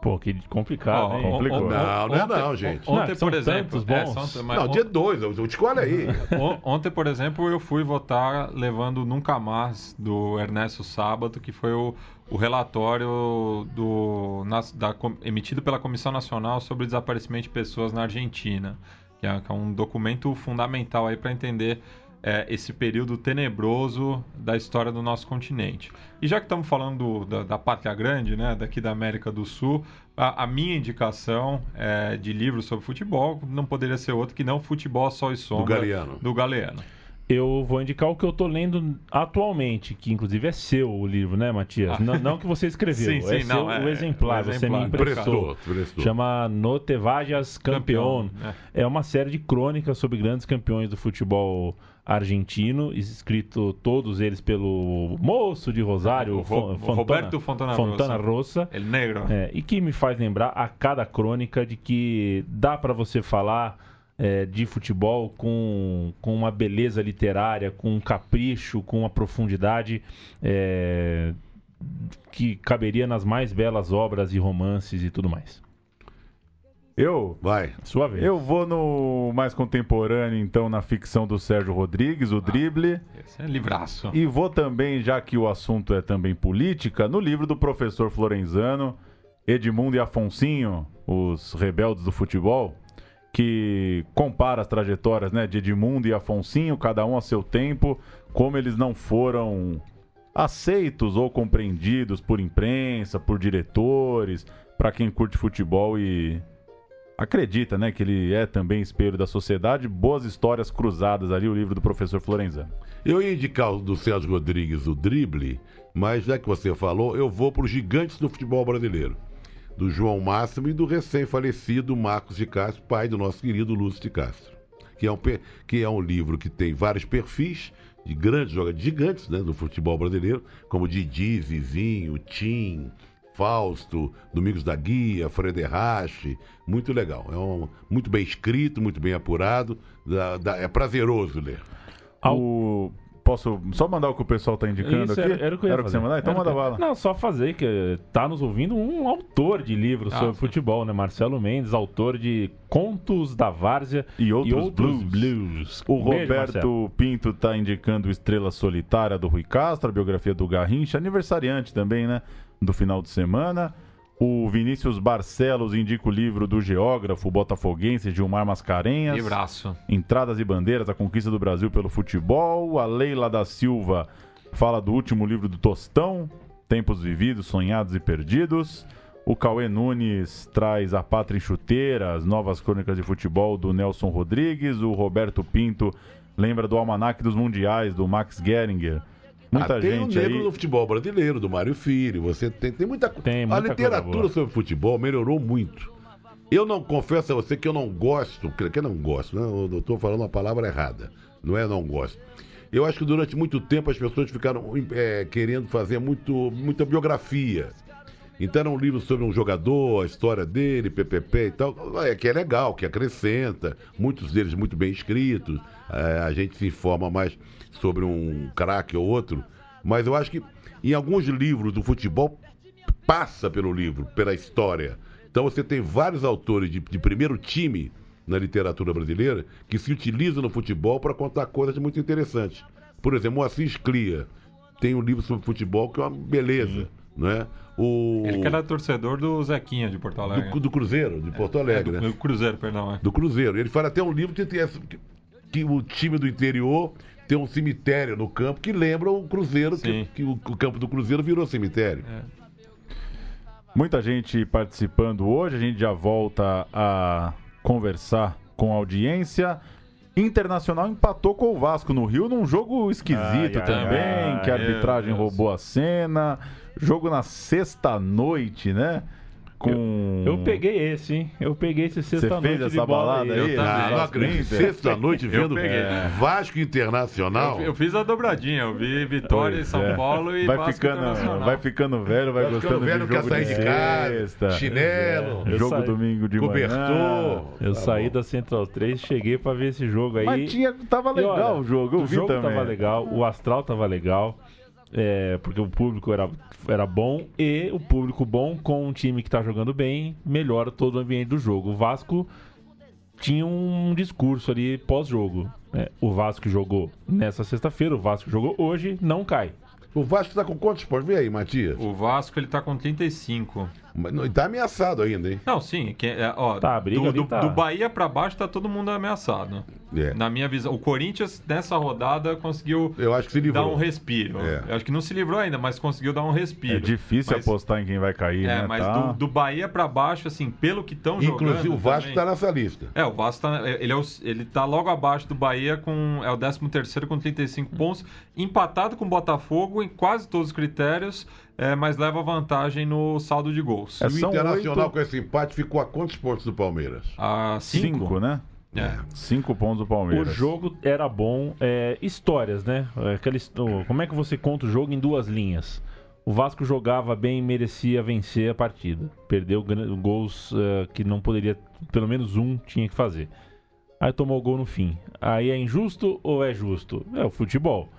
Pô, que complicado, Ó, hein? complicou. Não, não é ontem- não, gente. Ontem, Não, por exemplo. é, bons. são- mas Não, dia 2, eu, eu escolhe aí. on- Ontem, por exemplo, eu fui votar levando Nunca Mais do Ernesto Sábato, que foi o, o relatório do, nas- da emitido pela Comissão Nacional sobre o Desaparecimento de Pessoas na Argentina, que é, que é um documento fundamental aí para entender é, esse período tenebroso da história do nosso continente. E já que estamos falando do- da, da pátria grande, né, daqui da América do Sul, a, a minha indicação é, de livro sobre futebol não poderia ser outro que não Futebol Sol e Sombra Galeano. do Galeano. Eu vou indicar o que eu tô lendo atualmente, que inclusive é seu o livro, né, Matias? Não, não que você escreveu, Sim, sim, é seu não, é, o exemplar, o você me exemplar. emprestou. Prestou, prestou. Chama No Te Vajas Campeón. Campeón, É uma série de crônicas sobre grandes campeões do futebol argentino, escrito todos eles pelo moço de Rosário, O Fontana, Roberto Fontana Fontana. Rossa. El Negro. É, e que me faz lembrar a cada crônica de que dá para você falar é, de futebol com, com uma beleza literária, com um capricho, com uma profundidade é, que caberia nas mais belas obras e romances e tudo mais. Eu, Vai. Sua vez. eu vou no mais contemporâneo, então, na ficção do Sérgio Rodrigues, o Drible. Esse é livraço. E vou também, já que o assunto é também política, no livro do professor Florenzano, Edmundo e Afonsinho, os rebeldes do futebol, que compara as trajetórias né, de Edmundo e Afonsinho, cada um a seu tempo, como eles não foram aceitos ou compreendidos por imprensa, por diretores, para quem curte futebol e acredita né, que ele é também espelho da sociedade. Boas histórias cruzadas ali, o livro do professor Florenzano. Eu ia indicar o do Sérgio Rodrigues, o drible, mas já que você falou, eu vou para os gigantes do futebol brasileiro. Do João Máximo e do recém-falecido Marcos de Castro, pai do nosso querido Lúcio de Castro. Que é um, que é um livro que tem vários perfis de grandes jogadores, gigantes né, do futebol brasileiro, como Didi, Zizinho, Tim, Fausto, Domingos da Guia, Frederrache. Muito legal. É um, muito bem escrito, muito bem apurado. dá- dá- é prazeroso ler. Ao- O... Posso só mandar o que o pessoal tá indicando Isso, aqui? era, era o que eu ia Era que você mandar? Então Era manda que- bala. Não, só fazer que tá nos ouvindo um autor de livros Ah, sobre sim. futebol, né? Marcelo Mendes, autor de Contos da Várzea E outros blues. blues. O Beijo, Marcelo. Roberto Pinto tá indicando Estrela Solitária do Rui Castro, a biografia do Garrincha, aniversariante também, né? Do final de semana. O Vinícius Barcelos indica o livro do geógrafo botafoguense Gilmar Mascarenhas. Livraço. Entradas e Bandeiras, a conquista do Brasil pelo futebol. A Leila da Silva fala do último livro do Tostão, Tempos Vividos, Sonhados e Perdidos. O Cauê Nunes traz A Pátria Chuteira, as novas crônicas de futebol do Nelson Rodrigues. O Roberto Pinto lembra do Almanac dos Mundiais, do Max Geringer. Muita Ah, tem o gente negro aí. no futebol brasileiro, do Mário Filho. Você tem, tem muita Tem A coisa literatura sobre futebol melhorou muito. Eu não confesso a você que eu não gosto, que eu não gosto, né? Eu estou falando a palavra errada. Não é não gosto. Eu acho que durante muito tempo as pessoas ficaram é, querendo fazer muito, muita biografia. Então era um livro sobre um jogador, a história dele, PPP e tal, é, que é legal, que acrescenta, muitos deles muito bem escritos, é, a gente se informa mais sobre um craque ou outro, mas eu acho que em alguns livros do futebol passa pelo livro, pela história. Então você tem vários autores de, de primeiro time na literatura brasileira que se utilizam no futebol para contar coisas muito interessantes. Por exemplo, o Assis Clia tem um livro sobre futebol que é uma beleza, não é? O Ele que era torcedor do Zequinha de Porto Alegre. do, do Cruzeiro, de Porto É, Alegre, do, né? do Cruzeiro, perdão. É. Do Cruzeiro. Ele fala até um livro que, que, que o time do interior tem um cemitério no campo que lembra o Cruzeiro, que, que o, campo do Cruzeiro virou cemitério. Muita gente participando hoje, a gente já volta a conversar com a audiência. Internacional empatou com o Vasco no Rio num jogo esquisito Ai, ai, também, ai, que a arbitragem roubou a cena. Jogo na sexta-noite, né? Com... Eu peguei esse, hein? Eu peguei esse Você sexta-noite fez de essa bola balada aí. aí? Eu Ah, também. não acredito. Sexta-noite vendo peguei. Vasco Internacional. Eu, eu fiz a dobradinha, eu vi Vitória em São É. Paulo e vai Vasco ficando, Internacional. vai ficando velho, vai, Vai gostando velho, de quer jogo sair de de casa, chinelo, Eu jogo saí- domingo de manhã. cobertor. Eu Tá saí bom. da Central 3, cheguei pra ver esse jogo aí. Mas tinha, tava E legal olha, o jogo, eu o vi jogo também. tava legal, o astral tava legal, é, porque o público era, era bom e o público bom com um time que tá jogando bem melhora todo o ambiente do jogo. O Vasco tinha um discurso ali pós-jogo. né? O Vasco jogou nessa sexta-feira, o Vasco jogou hoje, não cai. O Vasco tá com quantos pontos? Vê aí, Matias. O Vasco ele tá com 35. Mas não- Tá ameaçado ainda, hein? Não, sim, que, é, ó, Tá, a briga do, do, tá. do Bahia pra baixo tá todo mundo ameaçado. É. Na minha visão, o Corinthians nessa rodada conseguiu Eu acho que se dar livrou. um respiro. É. Eu acho que não se livrou ainda, mas conseguiu dar um respiro. É difícil Mas- apostar em quem vai cair, É, né? mas Tá. do, do Bahia pra baixo, assim, pelo que estão jogando. Inclusive o Vasco também- tá nessa lista. É, o Vasco tá, ele, é o- ele tá logo abaixo do Bahia, com, é o 13 com 35 pontos, empatado com o Botafogo em quase todos os critérios, é, mas leva vantagem no saldo de gols. É, E o Internacional oito- com esse empate ficou a quantos pontos do Palmeiras? A cinco. Cinco, né? É. Cinco pontos do O Palmeiras. jogo era bom, é, histórias, né? É, Aquela, o- como é que você conta o jogo em duas linhas? O Vasco jogava bem e merecia vencer a partida. Perdeu gols é, que não poderia, pelo menos um tinha que fazer. Aí tomou o gol no fim. Aí é injusto ou é justo? É o futebol.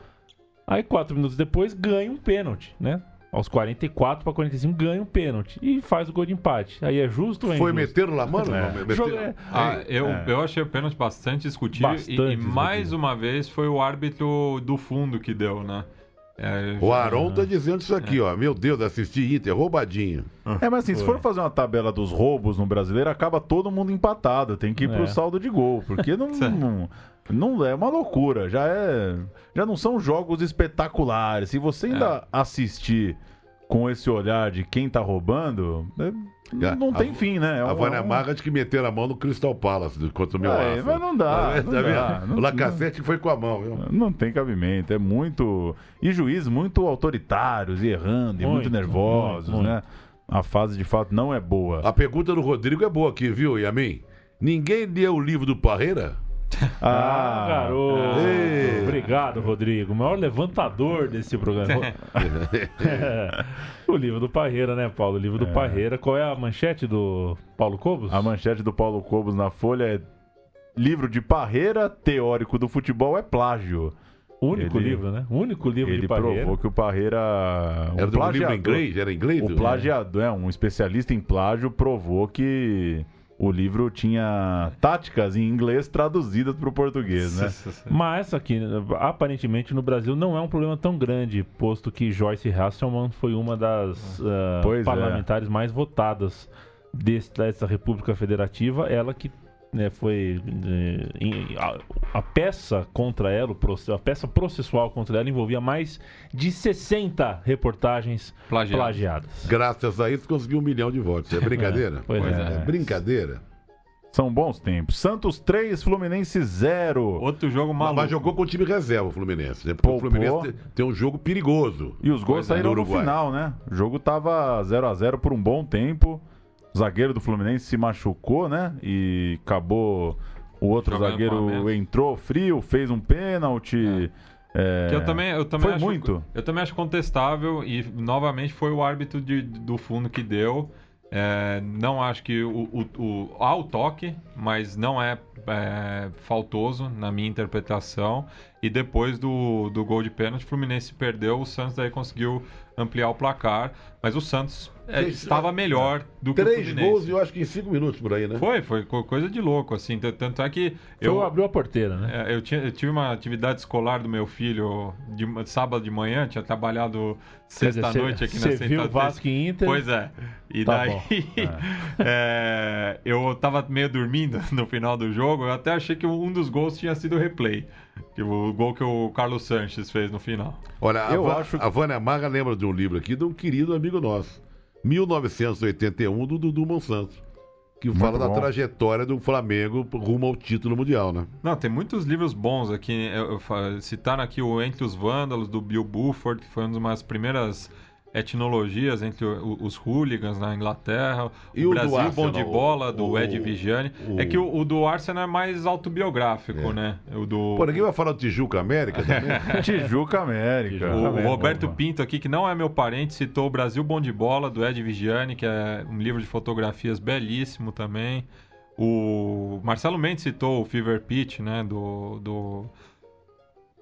Aí quatro minutos depois ganha um pênalti, né? Aos 44 para 45 ganha um pênalti e faz o gol de empate. Aí é justo ou é Foi injusto? meter o Lamano? É. Não, meter- é- Ah, eu, É. eu achei o pênalti bastante discutível e- e, mais discutível. uma vez foi o árbitro do fundo que deu, né? É, O Aron tá dizendo isso aqui, ó. Meu Deus, assisti Inter, roubadinho. É, mas assim, se for fazer uma tabela dos roubos no brasileiro, acaba todo mundo empatado. Tem que ir pro É. saldo de gol. Porque não, não, não é uma loucura. Já é. Já não são jogos espetaculares. Se você ainda assistir com esse olhar de quem tá roubando, não a- tem fim, né? É a um- Vânia é um- que meteram a mão no Crystal Palace contra o meu É, mas não dá, Tá não dá, não- o Lacazette foi com a mão, viu? Não tem cabimento, é muito. E juízes muito autoritários e errando, e muito, Muito, nervosos, muito, né? A fase de fato não é boa. A pergunta do Rodrigo é boa aqui, viu, Yamin? Ninguém leu o livro do Parreira? Ah, garoto. Ei. Obrigado, Rodrigo. O maior levantador desse programa. o livro do Parreira, né, Paulo? O livro do Parreira. Qual é a manchete do Paulo Cobos? A manchete do Paulo Cobos na Folha é livro de Parreira, teórico do futebol é plágio. O único ele- livro, né? O único livro Ele de Parreira. provou que o Parreira. Era um do livro em inglês? Era em inglês? O plagiador, é, um especialista em plágio, provou que o livro tinha táticas em inglês traduzidas para o português, né? Mas aqui, aparentemente, no Brasil não é um problema tão grande, posto que Joyce Hasselman foi uma das ah, Pois é. parlamentares mais votadas desse- dessa República Federativa. Ela que né, foi. em- a, a peça contra ela, a peça processual contra ela envolvia mais de 60 reportagens Plagiadas. plagiadas. Graças a isso conseguiu um milhão de votos. É brincadeira? Pois Pois é. é. brincadeira. São bons tempos. Santos 3, Fluminense 0. Outro jogo maluco. mas jogou com o time reserva o Fluminense. Né? Porque Poupou. o Fluminense tem, tem um jogo perigoso. E os gols é, saíram no no final, né? O jogo tava 0 a 0 por um bom tempo. Zagueiro do Fluminense se machucou, né? E acabou. O outro Jogando zagueiro entrou frio, fez um pênalti. é, Que eu também, eu também foi acho, muito. Eu também acho contestável e novamente foi o árbitro de- do fundo que deu. É, não acho que o, o, o- há o toque, mas não é, é, faltoso na minha interpretação. E depois do, do gol de pênalti, o Fluminense perdeu, o Santos daí conseguiu ampliar o placar, mas o Santos é, estava melhor do que o Três Fluminense. gols, eu acho que em cinco minutos por aí, né? Foi, foi co- coisa de louco, assim. Tanto é que Eu eu, abriu a porteira, né? é, eu, tinha- eu tive uma atividade escolar do meu filho de ma- sábado de manhã, tinha trabalhado sexta-noite aqui na Você viu Vasco e Inter? Pois é. E Tá daí bom. é, eu tava meio dormindo no final do jogo, eu até achei que um dos gols tinha sido replay. Que o gol que o Carlos Sanches fez no final. Olha, a, Eu Va- acho a Vânia Marra lembra de um livro aqui de um querido amigo nosso, 1981, do Dudu Monsanto, que fala da bom. trajetória do Flamengo rumo ao título mundial, né? Não, tem muitos livros bons aqui. Eu, eu, citaram aqui o Entre os Vândalos, do Bill Buford, que foi uma das primeiras etnologias entre os hooligans na Inglaterra. E o, o Brasil Bom de Arsenal, Bola, do o- Ed Vigiani. o- É que o, o do Arsenal é mais autobiográfico, né? O do... Pô, ninguém vai falar do Tijuca América também? Tijuca América. O, Roberto. Pinto aqui, que não é meu parente, citou o Brasil Bom de Bola, do Ed Vigiani, que é um livro de fotografias belíssimo também. O Marcelo Mendes citou o Fever Pitch, né, do... do...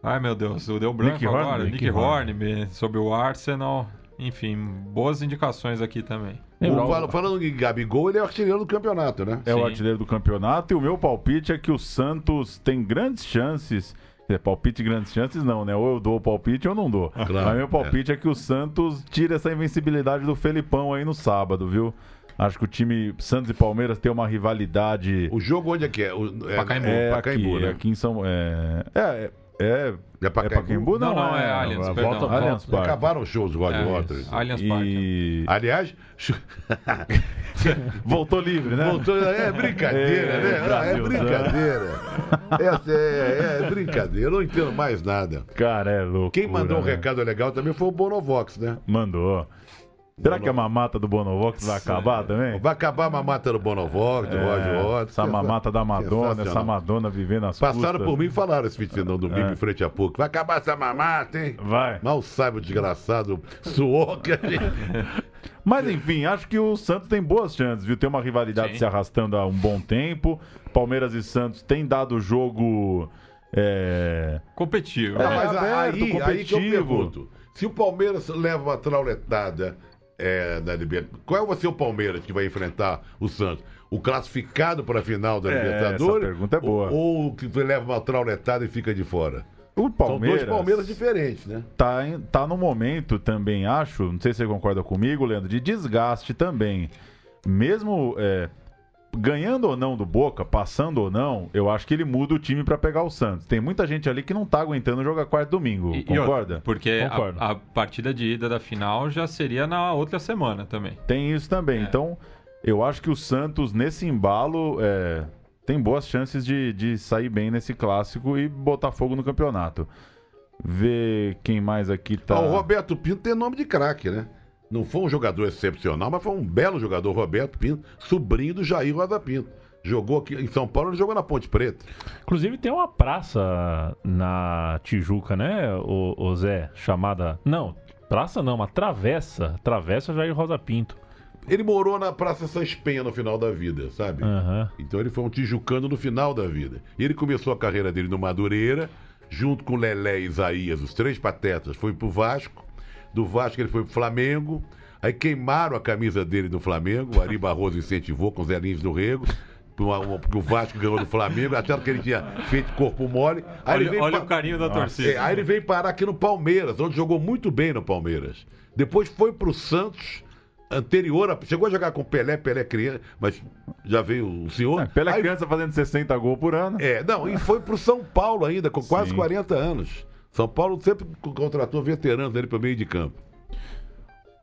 Ai, meu Deus, o deu branco Nick Horn? agora. Nick Nick, Horn. Horn, sobre o Arsenal. Enfim, boas indicações aqui também. Lembra- O- fala- falando em Gabigol, ele é o artilheiro do campeonato, né? É o Sim. artilheiro do campeonato e o meu palpite é que o Santos tem grandes chances. quer dizer, palpite grandes chances não, né? Ou eu dou o palpite ou eu não dou. Claro, Mas meu palpite é. que o Santos tira essa invencibilidade do Felipão aí no sábado, viu? Acho que o time Santos e Palmeiras tem uma rivalidade. O jogo onde é que é? O, é Pacaembu. É, Pacaembu, aqui, né? aqui em São. É, é, é, É é Pacaembu? Pacaembu? Não, não, é Allianz, a perdão. volta, Allianz Parque. acabaram os shows do É, Waters. Allianz Parque. E Aliás, voltou livre, né? voltou, é brincadeira, É, né? Ah, É Brasilzão. brincadeira. Essa é, é brincadeira. Eu não entendo mais nada. Cara, é louco. Quem mandou um recado legal também foi o Bonovox, né? Mandou. Será que a mamata do Bonovox vai acabar também? Vai acabar a mamata do Bonovox, do É, Roger Waters. essa mamata da Madonna, essa. Madonna vivendo as Passaram custas. por mim e falaram esse fim de semana domingo É. em frente a pouco. Vai acabar essa mamata, hein? Vai. Mal sabe o desgraçado suor que a gente... Mas enfim, acho que o Santos tem boas chances, viu? Tem uma rivalidade Sim. se arrastando há um bom tempo. Palmeiras e Santos têm dado jogo. é, Competitivo. É, mas aberto, aí, aí que eu competitivo. pergunto. Se o Palmeiras leva uma trauletada é, na Libertadores, qual vai ser o Palmeiras que vai enfrentar o Santos? O classificado para a final da É, Libertadores? essa pergunta é boa. Ou, ou o que leva uma trauletada e fica de fora? O Palmeiras. São dois Palmeiras diferentes, né? tá, em- tá no momento também, acho, não sei se você concorda comigo, Leandro, de desgaste também. Mesmo é, ganhando ou não do Boca, passando ou não, eu acho que ele muda o time pra pegar o Santos. Tem muita gente ali que não tá aguentando jogar quarto domingo, E- e concorda? outra, porque a, a partida de ida da final já seria na outra semana também. Tem isso também. É. Então, eu acho que o Santos, nesse embalo, é, tem boas chances de, de sair bem nesse clássico e botar fogo no campeonato. Ver quem mais aqui tá. Ah, o Roberto Pinto tem nome de craque, né? Não foi um jogador excepcional, mas foi um belo jogador, Roberto Pinto, sobrinho do Jair Rosa Pinto. Jogou aqui em São Paulo, ele jogou na Ponte Preta. Inclusive tem uma praça na Tijuca, né, o, o Zé? Chamada. Não, praça não, uma travessa. Travessa Jair Rosa Pinto. Ele morou na Praça Sans Penha no final da vida, sabe? Aham. Então ele foi um tijucano no final da vida. Ele começou a carreira dele no Madureira, junto com Lelé e Isaías, os três patetas, foi pro Vasco. Do Vasco ele foi pro Flamengo. Aí queimaram a camisa dele no Flamengo, o Ari Barroso incentivou com os Zelinhos do Rego. Porque o Vasco ganhou do Flamengo, até que ele tinha feito corpo mole. Aí Olha, olha pa- o carinho da Nossa. torcida. é, aí ele veio parar aqui no Palmeiras, onde jogou muito bem no Palmeiras. Depois foi pro Santos, anterior a. Chegou a jogar com Pelé, Pelé criança, mas já veio o senhor. É, pela Aí- criança fazendo 60 gols por ano. É, não, e foi pro São Paulo ainda, com quase Sim. 40 anos. São Paulo sempre co- contratou veteranos dele para meio de campo.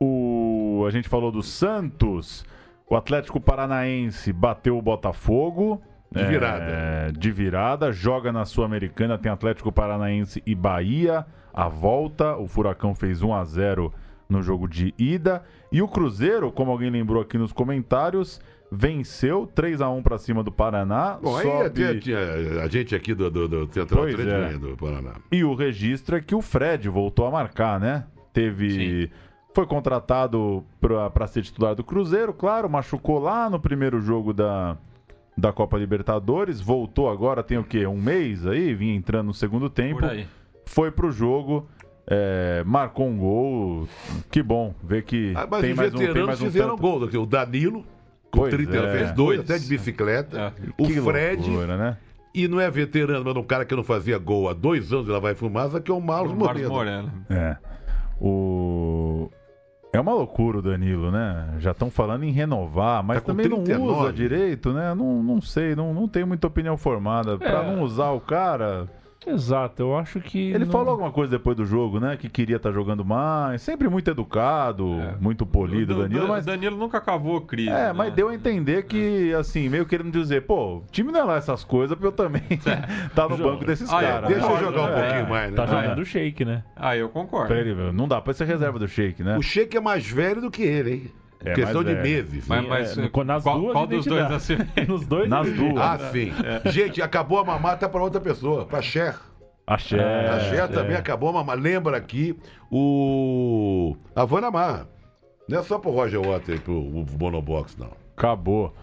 O, a gente falou do Santos. O Atlético Paranaense bateu o Botafogo. De virada. É, de virada. Joga na Sul-Americana. Tem Atlético Paranaense e Bahia. A volta. O Furacão fez 1 a 0 no jogo de ida. E o Cruzeiro, como alguém lembrou aqui nos comentários, venceu 3 a 1 para cima do Paraná. Bom, aí sobe- tinha a gente aqui do, do, do Central Pois 3 é. do Paraná. E o registro é que o Fred voltou a marcar, né? Teve. Foi contratado para ser titular do Cruzeiro, claro, machucou lá no primeiro jogo da, da Copa Libertadores, voltou agora, tem o quê? Um mês aí, vinha entrando no segundo tempo. Por aí. Foi pro jogo, é, marcou um gol. Que bom, ver que Ah, mas tem os mais um, tem mais um fizeram tanto- gol. O Danilo, Pois 30 é. fez dois, até de bicicleta. É. O Que Fred, loucura, né? e não é veterano, mas um cara que não fazia gol há dois anos, ela vai fumaça, que é o Marlos Moreno. Moreno. É. O. É uma loucura o Danilo, né? Já estão falando em renovar, mas Tá com também não 39. usa direito, né? Não, não sei, não, não tenho muita opinião formada. Pra É. não usar o cara. Exato, eu acho que. Ele não- falou alguma coisa depois do jogo, né? Que queria estar jogando mais. Sempre muito educado, muito polido, É. O Danilo, Dan- mas. Danilo nunca cavou crise. É, né? mas deu a entender que, assim, meio querendo dizer, pô, o time não é lá essas coisas pra eu também tá no banco desses Ah, é, caras. Deixa né? eu jogar um É. pouquinho mais, né? Tá Ah, jogando é. o shake, né? Ah, eu concordo. Ele, não dá pra ser reserva do Sheik, né? O Sheik é mais velho do que ele, hein? É, Questão de velho. meses. Mas, mas É, no- nas qual, duas qual dos dois assim? Nos dois. Nas duas. Ah, sim. Gente, acabou a mamata pra outra pessoa, pra Cher. Axé. a Cher também acabou a mamata. Lembra aqui o. Havana Marra. Não é só pro Roger Waters e pro Bonobox, não. Acabou.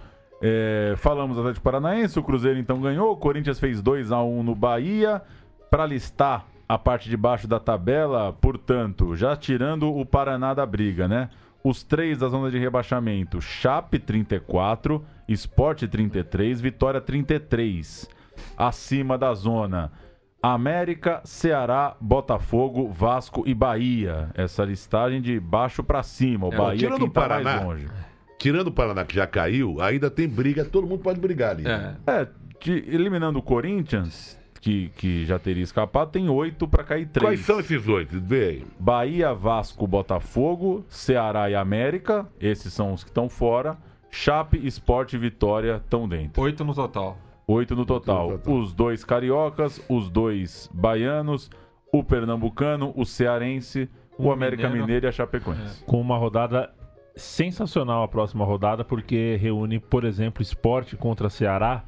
É, falamos Atlético Paranaense, o Cruzeiro então ganhou, o Corinthians fez 2 a 1 no Bahia. Para listar a parte de baixo da tabela, portanto, já tirando o Paraná da briga, né? Os três da zona de rebaixamento: Chape 34, Sport 33, Vitória 33. Acima da zona: América, Ceará, Botafogo, Vasco e Bahia. Essa listagem de baixo para cima. O É, Bahia é tirando quem tá Paraná. mais longe. Tirando o Paraná que já caiu, ainda tem briga, todo mundo pode brigar ali. É. É, de- eliminando o Corinthians, que, que já teria escapado, tem oito para cair três. Quais são esses oito? Aí. Bahia, Vasco, Botafogo, Ceará e América, esses são os que estão fora. Chape, Sport e Vitória estão dentro. Oito no total. Oito no total. no total. Os dois cariocas, os dois baianos, o pernambucano, o cearense, o Um América mineiro. Mineiro e a Chapecoense. Com uma rodada sensacional a próxima rodada, porque reúne, por exemplo, esporte contra Ceará,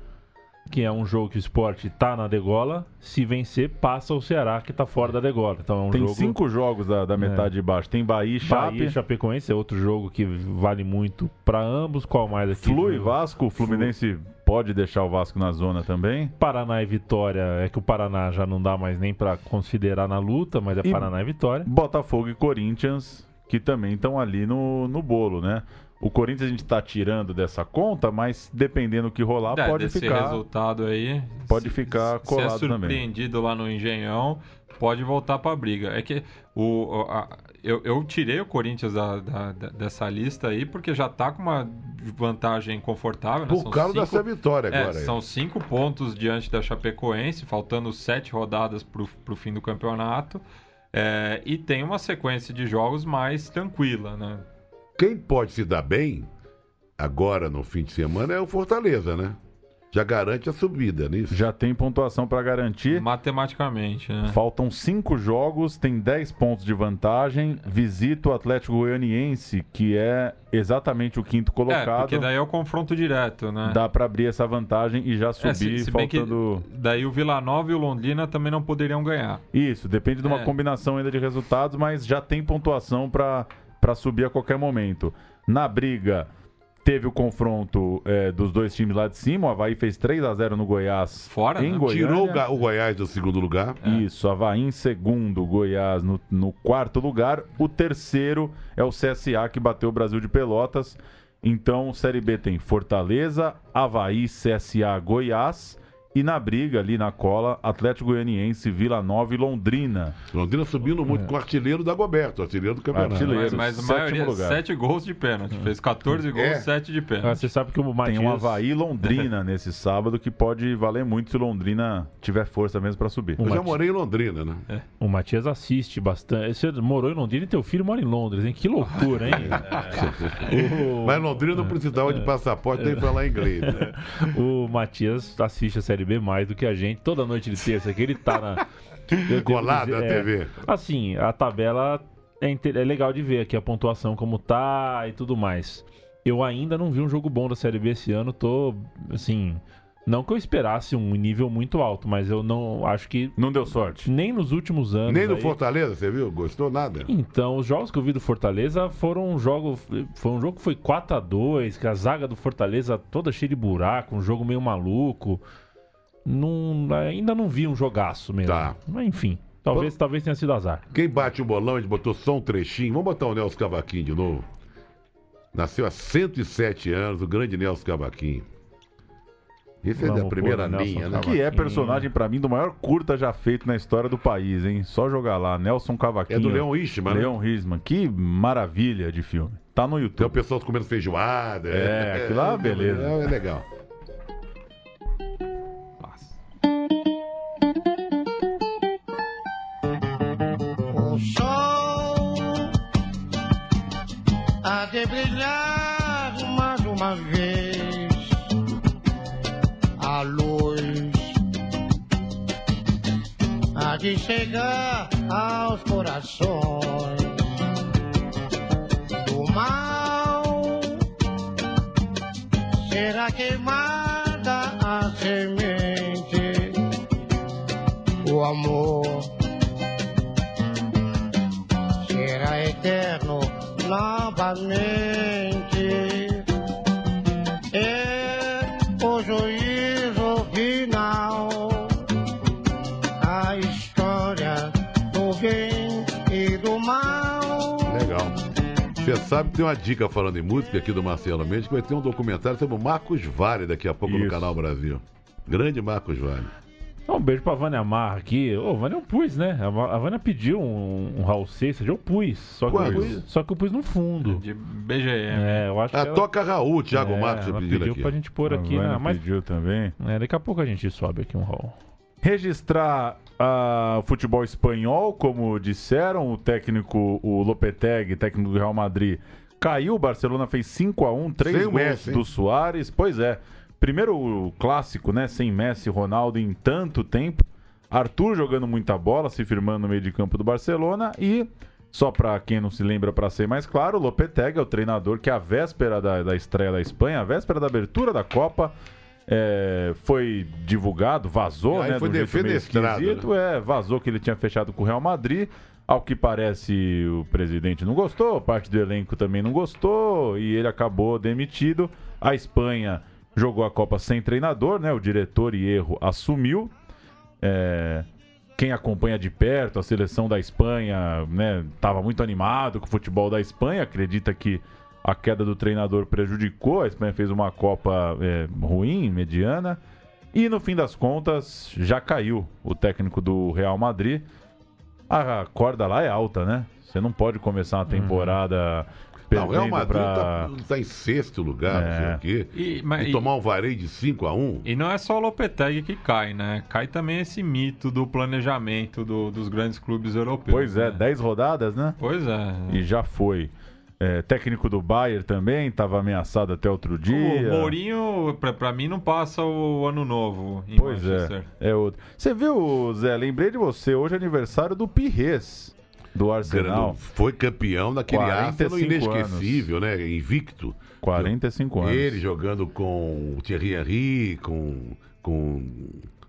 que é um jogo que o esporte tá na degola. Se vencer, passa o Ceará, que tá fora da degola. Então é um Tem jogo. cinco jogos da, da metade de baixo. Tem Bahia e Chape. Bahia e Chapecoense é outro jogo que vale muito para ambos. Qual mais aqui? Flui Vasco, o Fluminense pode deixar o Vasco na zona também. Paraná e Vitória. É que o Paraná já não dá mais nem para considerar na luta, mas é E- Paraná e Vitória. Botafogo e Corinthians, que também estão ali no, no bolo, né? O Corinthians a gente tá tirando dessa conta, mas dependendo do que rolar, É, pode desse ficar. resultado aí. pode se- ficar se colado é também. surpreendido lá no Engenhão, pode voltar pra briga. É que o, a- eu, eu tirei o Corinthians da, da- da- dessa lista aí porque já tá com uma vantagem confortável. né? Por São causa cinco- dessa vitória É, agora. aí. são cinco pontos diante da Chapecoense, faltando sete rodadas para o fim do campeonato. É, e tem uma sequência de jogos mais tranquila, né? Quem pode se dar bem agora no fim de semana é o Fortaleza, né? Já garante a subida nisso. Já tem pontuação para garantir. Matematicamente, né? Faltam cinco jogos, tem 10 pontos de vantagem. Visita o Atlético Goianiense, que é exatamente o quinto É, colocado. porque daí é o confronto direto, né? Dá para abrir essa vantagem e já É, subir, se, se bem faltando. daí o Vila Nova e o Londrina também não poderiam ganhar. Isso, depende de uma É. combinação ainda de resultados, mas já tem pontuação para subir a qualquer momento. Na briga, teve o confronto é, dos dois times lá de cima. O Havaí fez 3 a 0 no Goiás. Fora, em né? Goiânia. Tirou o, Ga- o Goiás do segundo lugar. Isso, Havaí em segundo, Goiás no, no quarto lugar. O terceiro é o CSA que bateu o Brasil de Pelotas. Então, Série B tem Fortaleza, Havaí, CSA, Goiás. E na briga, ali na cola, Atlético Goianiense, Vila Nova e Londrina. Londrina subindo muito com o artilheiro da Goberto, artilheiro do campeonato. Artilheiro. Mas, mas a maioria, lugar. sete gols de pênalti. Fez 14 gols, É. 7 de Ah, pênalti. Você sabe que o Matias... Tem um Havaí e Londrina nesse sábado que pode valer muito se Londrina tiver força mesmo para subir. Eu já Mati- morei em Londrina, né? O Matias assiste bastante. Você morou em Londrina e teu filho mora em Londres, hein? Que loucura, hein? o, Mas Londrina não precisava de passaporte nem falar inglês. né? o Matias assiste a Série B mais do que a gente. Toda noite de terça aqui ele tá na. Colado na é, TV. Assim, a tabela é, é legal de ver aqui a pontuação como tá e tudo mais. Eu ainda não vi um jogo bom da Série B esse ano, tô, assim, não que eu esperasse um nível muito alto, mas eu não acho que Não deu sorte. nem nos últimos anos. Nem no aí- Fortaleza, você viu? Gostou nada? Então, os jogos que eu vi do Fortaleza foram um jogo. Foi um jogo que foi 4 a 2 que a zaga do Fortaleza toda cheia de buraco, um jogo meio maluco. Não, ainda não vi um jogaço mesmo. Tá. Mas enfim, talvez, talvez tenha sido azar. Quem bate o bolão, a gente botou só um trechinho. Vamos botar o Nelson Cavaquinho de novo. Nasceu há 107 anos, o grande Nelson Cavaquinho. Esse é Vamos da primeira pôr Nelson linha, né? Que é personagem, pra mim, do maior curta já feito na história do país, hein? Só jogar lá. Nelson Cavaquinho. É do Leon Ishman, né? Leon Risman. Que maravilha de filme. Tá no Tem o YouTube. pessoal comendo feijoada. É, aquilo lá, beleza. É, é legal. De chegar aos corações do mal. Será queimada a semente, o amor será eterno novamente. Sabe que tem uma dica falando em música aqui do Marcelo Mendes, que vai ter um documentário sobre o Marcos Vale daqui a pouco no Isso. Canal Brasil. Grande Marcos Vale. Um beijo pra Vânia Marra aqui. Ô, Vânia eu pus, né? A Vânia pediu um, um Raul Seixas, eu pus. Só que eu pus, só que eu pus no fundo. De BGM. É, eu acho Ah, que ela- toca Raul, Thiago é, Marcos, ela pediu pediu aqui. pra gente pôr aqui, Vânia né? Mas pediu também. é, daqui a pouco a gente sobe aqui um Raul. Registrar ah, o futebol espanhol, como disseram, o técnico, o Lopetegui, técnico do Real Madrid, caiu. O Barcelona fez 5 a 1 três Sem o gols Messi, do Soares. Pois é. Primeiro clássico, né? Sem Messi Ronaldo em tanto tempo. Arthur jogando muita bola, se firmando no meio de campo do Barcelona. E, só para quem não se lembra, para ser mais claro, o Lopetegui é o treinador que, a véspera da, da estreia da Espanha, a véspera da abertura da Copa, é, foi divulgado, vazou, né? foi de jeito meio defenestrado, esquisito, é, vazou que ele tinha fechado com o Real Madrid. Ao que parece, o presidente não gostou, parte do elenco também não gostou e ele acabou demitido. A Espanha jogou a Copa sem treinador, né? O diretor e erro assumiu. É, quem acompanha de perto a seleção da Espanha, né, estava muito animado com o futebol da Espanha, acredita que a queda do treinador prejudicou, a Espanha fez uma Copa é, ruim, mediana, e no fim das contas já caiu o técnico do Real Madrid. A corda lá é alta, né? Você não pode começar uma temporada Não, o Real perdendo Madrid pra... tá, tá em sexto lugar, não sei É. o quê. E, mas- E tomar um vareio de 5 a 1 E não é só o Lopetegui que cai, né? Cai também esse mito do planejamento do- dos grandes clubes europeus. Pois é, né? 10 rodadas, né? Pois é. E já foi. É, técnico do Bayern também, estava ameaçado até outro dia. O Mourinho, pra, pra mim, não passa o ano novo em Pois Manchester. é, é outro. Você viu, Zé? Lembrei de você. Hoje é aniversário do Pires, do Arsenal. Foi campeão daquele 45 Arsenal inesquecível, né? Invicto. 45 anos. Ele jogando com o Thierry Henry, com, com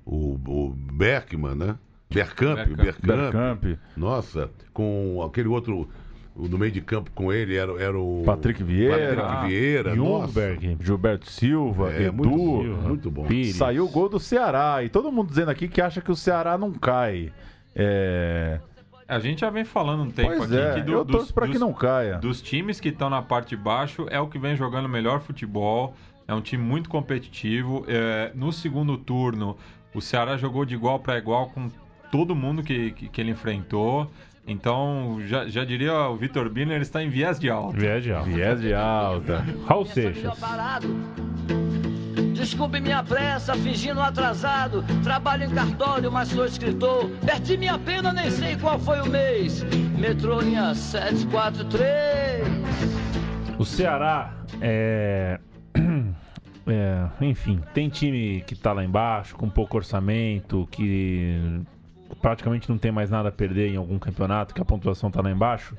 o, o Bergman, né? Bergkamp, Bergkamp. Bergkamp. Bergkamp, Nossa, com aquele outro o- no meio de campo com ele era, era o Patrick Vieira. Patrick Vieira, nossa. Jungberg. Gilberto Silva, É, Edu. muito, muito bom. Pires. Saiu o gol do Ceará. E todo mundo dizendo aqui que acha que o Ceará não cai. É... A gente já vem falando um tempo Pois aqui é, que do- eu dos, torço pra que não caia. dos times que estão na parte de baixo é o que vem jogando melhor futebol. É um time muito competitivo. É, no segundo turno, o Ceará jogou de igual para igual com todo mundo que, que, que ele enfrentou. Então, já, já diria o Vitor Biner, ele está em viés de alta. Viés alto. Viés de alta. Raul Seixas. Desculpe minha pressa, fingindo atrasado. Trabalho em cartório, mas sou escritor. Perdi minha pena, nem sei qual foi o mês. Metrô linha 743. O Ceará é... é, Enfim, tem time que tá lá embaixo, com pouco orçamento, que praticamente não tem mais nada a perder em algum campeonato, que a pontuação tá lá embaixo,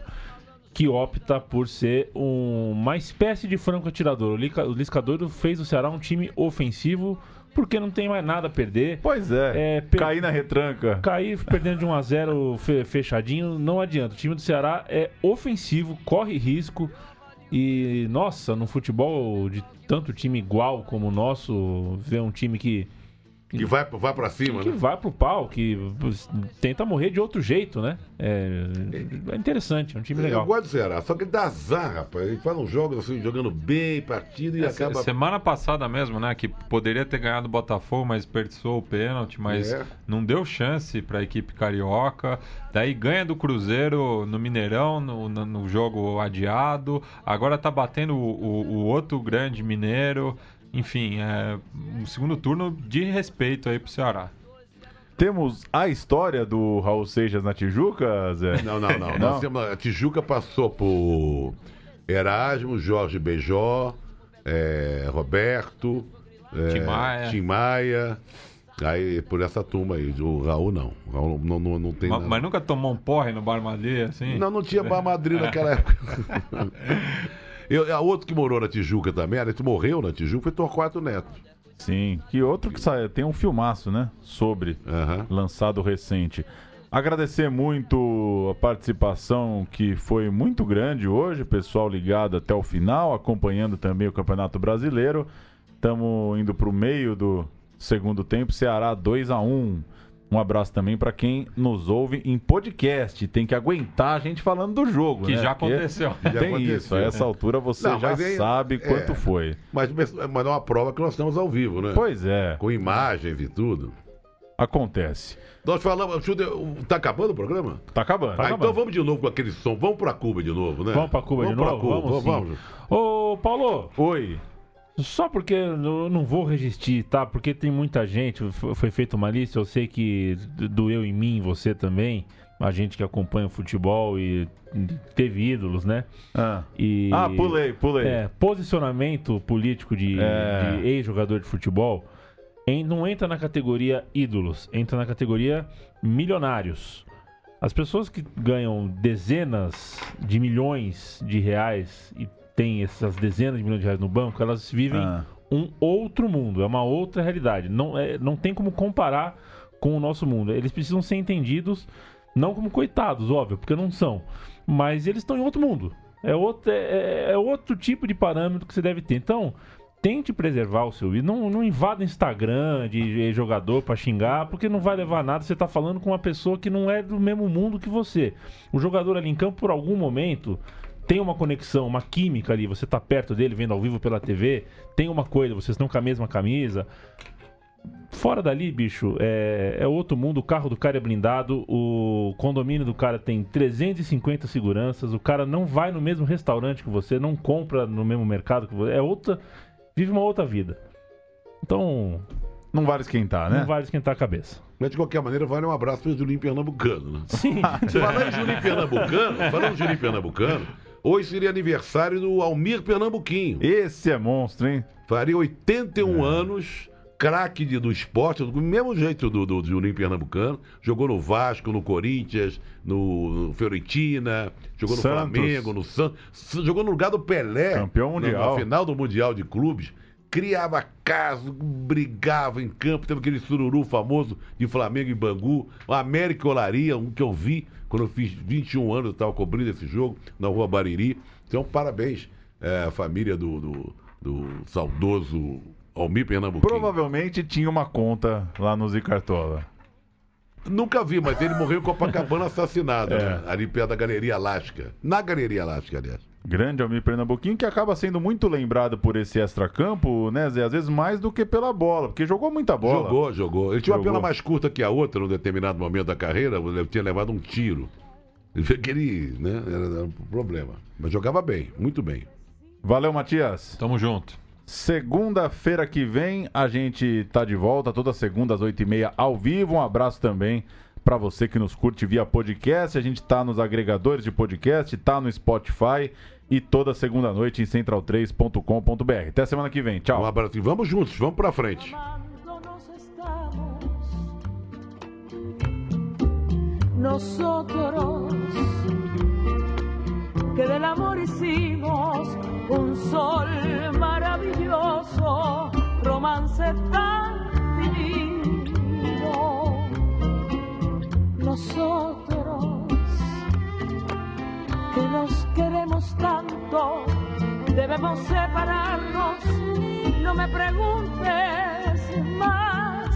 que opta por ser um- uma espécie de franco atirador. O Lica- o Lisca Doido fez o Ceará um time ofensivo porque não tem mais nada a perder. Pois é. É, per- Cair na retranca. Cair perdendo de 1 a 0 fe- fechadinho não adianta. O time do Ceará é ofensivo, corre risco e nossa, no futebol de tanto time igual como o nosso, ver um time que Que vai, vai pra cima, que né? vai pro pau, que tenta morrer de outro jeito, né? É, é interessante, é um time Eu legal. gosto do Ceará, só que ele dá azar, rapaz. Ele faz uns jogos assim, jogando bem, partido e É, acaba. se- Semana passada mesmo, né? Que poderia ter ganhado o Botafogo, mas desperdiçou o pênalti, mas É. não deu chance para a equipe carioca. Daí ganha do Cruzeiro no Mineirão, no, no- no jogo adiado. Agora tá batendo o, o- o outro grande mineiro. Enfim, é um segundo turno de respeito aí pro Ceará. Temos a história do Raul Seixas na Tijuca, Zé? Não, não, não. Não? Nós temos, a Tijuca passou por Erasmo, Jorge Beijó, é, Roberto, é, Tim Maia. Tim Maia. Aí, por essa turma aí. O Raul não. O Raul não, não, não tem Ma- nada. Mas, nunca tomou um porre no Bar Madrid, assim? Não, não tinha Bar Madrid naquela época. Eu, a outro que morou na Tijuca também, ele morreu na Tijuca, foi Torquato Neto. Sim. Que outro que sai, tem um filmaço, né? Sobre, Aham. lançado recente. Agradecer muito a participação que foi muito grande hoje, pessoal ligado até o final, acompanhando também o Campeonato Brasileiro. Estamos indo para o meio do segundo tempo, Ceará 2 a 1 Um abraço também para quem nos ouve em podcast. Tem que aguentar a gente falando do jogo, Que né? já aconteceu. Já Tem aconteceu. isso, a essa altura você Não, já aí- sabe é. quanto foi. Mas, mas é uma prova que nós estamos ao vivo, né? Pois é, Com imagens e tudo. acontece. Nós falamos. Tá acabando o programa? Tá acabando. Ah, então vamos de novo com aquele som. Vamos pra Cuba de novo, né? Vamos pra Cuba de pra novo? Cuba, Vamos, vamos. sim. Ô, Paulo, Oi. Só porque eu não vou resistir, tá? Porque tem muita gente, foi feita uma lista, eu sei que doeu em mim, você também, a gente que acompanha o futebol e teve ídolos, né? Ah, E, Ah, pulei, pulei. É, posicionamento político de, É. de ex-jogador de futebol em- não entra na categoria ídolos, entra na categoria milionários. As pessoas que ganham dezenas de milhões de reais e têm essas dezenas de milhões de reais no banco, elas vivem Ah. um outro mundo, é uma outra realidade. Não, é, não tem como comparar com o nosso mundo. Eles precisam ser entendidos não como coitados, óbvio, porque não são. Mas eles estão em outro mundo. É outro, é, é outro tipo de parâmetro que você deve ter. Então, tente preservar o seu ídolo. Não, não invada Instagram de jogador pra xingar, porque não vai levar nada. Você tá falando com uma pessoa que não é do mesmo mundo que você. O jogador ali em campo, por algum momento, tem uma conexão, uma química ali. Você tá perto dele, vendo ao vivo pela TV. Tem uma coisa, vocês estão com a mesma camisa. Fora dali, bicho, é, é outro mundo. O carro do cara é blindado, o condomínio do cara tem 350 seguranças, o cara não vai no mesmo restaurante que você, não compra no mesmo mercado que você. É outra. Vive uma outra vida. Então, Não vale esquentar, né? não vale esquentar a cabeça. Mas de qualquer maneira, vale um abraço para o Julinho Pernambucano, né? Sim. Falando em Julinho Pernambucano, falando em Julinho Pernambucano, hoje seria aniversário do Almir Pernambuquinho. Esse é monstro, hein? Faria 81 anos, craque do esporte, do mesmo jeito do, do, Julinho Pernambucano. Jogou no Vasco, no Corinthians, no, no Fiorentina, jogou no Santos. Flamengo, no Santos. Jogou no lugar do Pelé. Campeão na- mundial. Na final do Mundial de Clubes. Criava caso, brigava em campo, teve aquele sururu famoso de Flamengo e Bangu, o América Olaria, um que eu vi quando eu fiz 21 anos, eu estava cobrindo esse jogo na rua Bariri. Então, parabéns é, à família do, do, do saudoso Almir Pernambuquinho. Provavelmente tinha uma conta lá no Zicartola. Nunca vi, mas ele morreu em Copacabana assassinado, É. né? ali perto da Galeria Elástica. Na Galeria Elástica, aliás. Grande Almir Pernambuquinho, que acaba sendo muito lembrado por esse extracampo, né, Zé? Às vezes mais do que pela bola, porque jogou muita bola. Jogou, jogou. Ele tinha uma perna mais curta que a outra num determinado momento da carreira, ele tinha levado um tiro. Ele né, era, era um problema. Mas jogava bem, muito bem. Valeu, Matias. Tamo junto. Segunda-feira que vem a gente tá de volta, toda segunda às oito e meia ao vivo. Um abraço também para você que nos curte via podcast. A gente tá nos agregadores de podcast, tá no Spotify e toda segunda noite em central3.com.br. Até semana que vem. Tchau. Um abraço. E Vamos juntos, vamos pra frente. Nosotros, que del amor hicimos un sol maravilloso, romance tan Nosotros, que nos queremos tanto, debemos separarnos, no me preguntes más,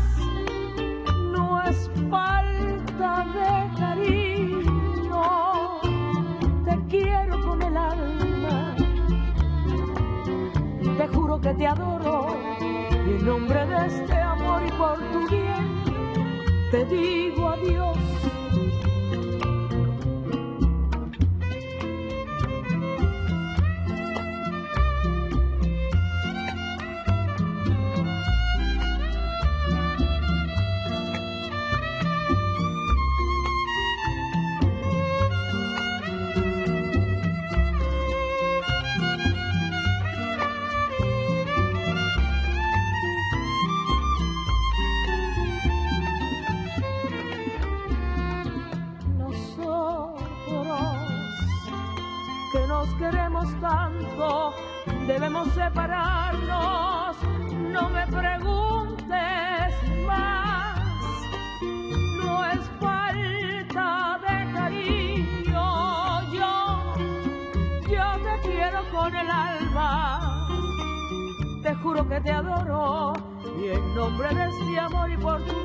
no es falta de cariño, te quiero con el alma, te juro que te adoro, en nombre de este amor y por tu bien, te digo adiós. Separarnos. No me preguntes más, no es falta de cariño. Yo, yo te quiero con el alma, te juro que te adoro y en nombre de este amor y por tu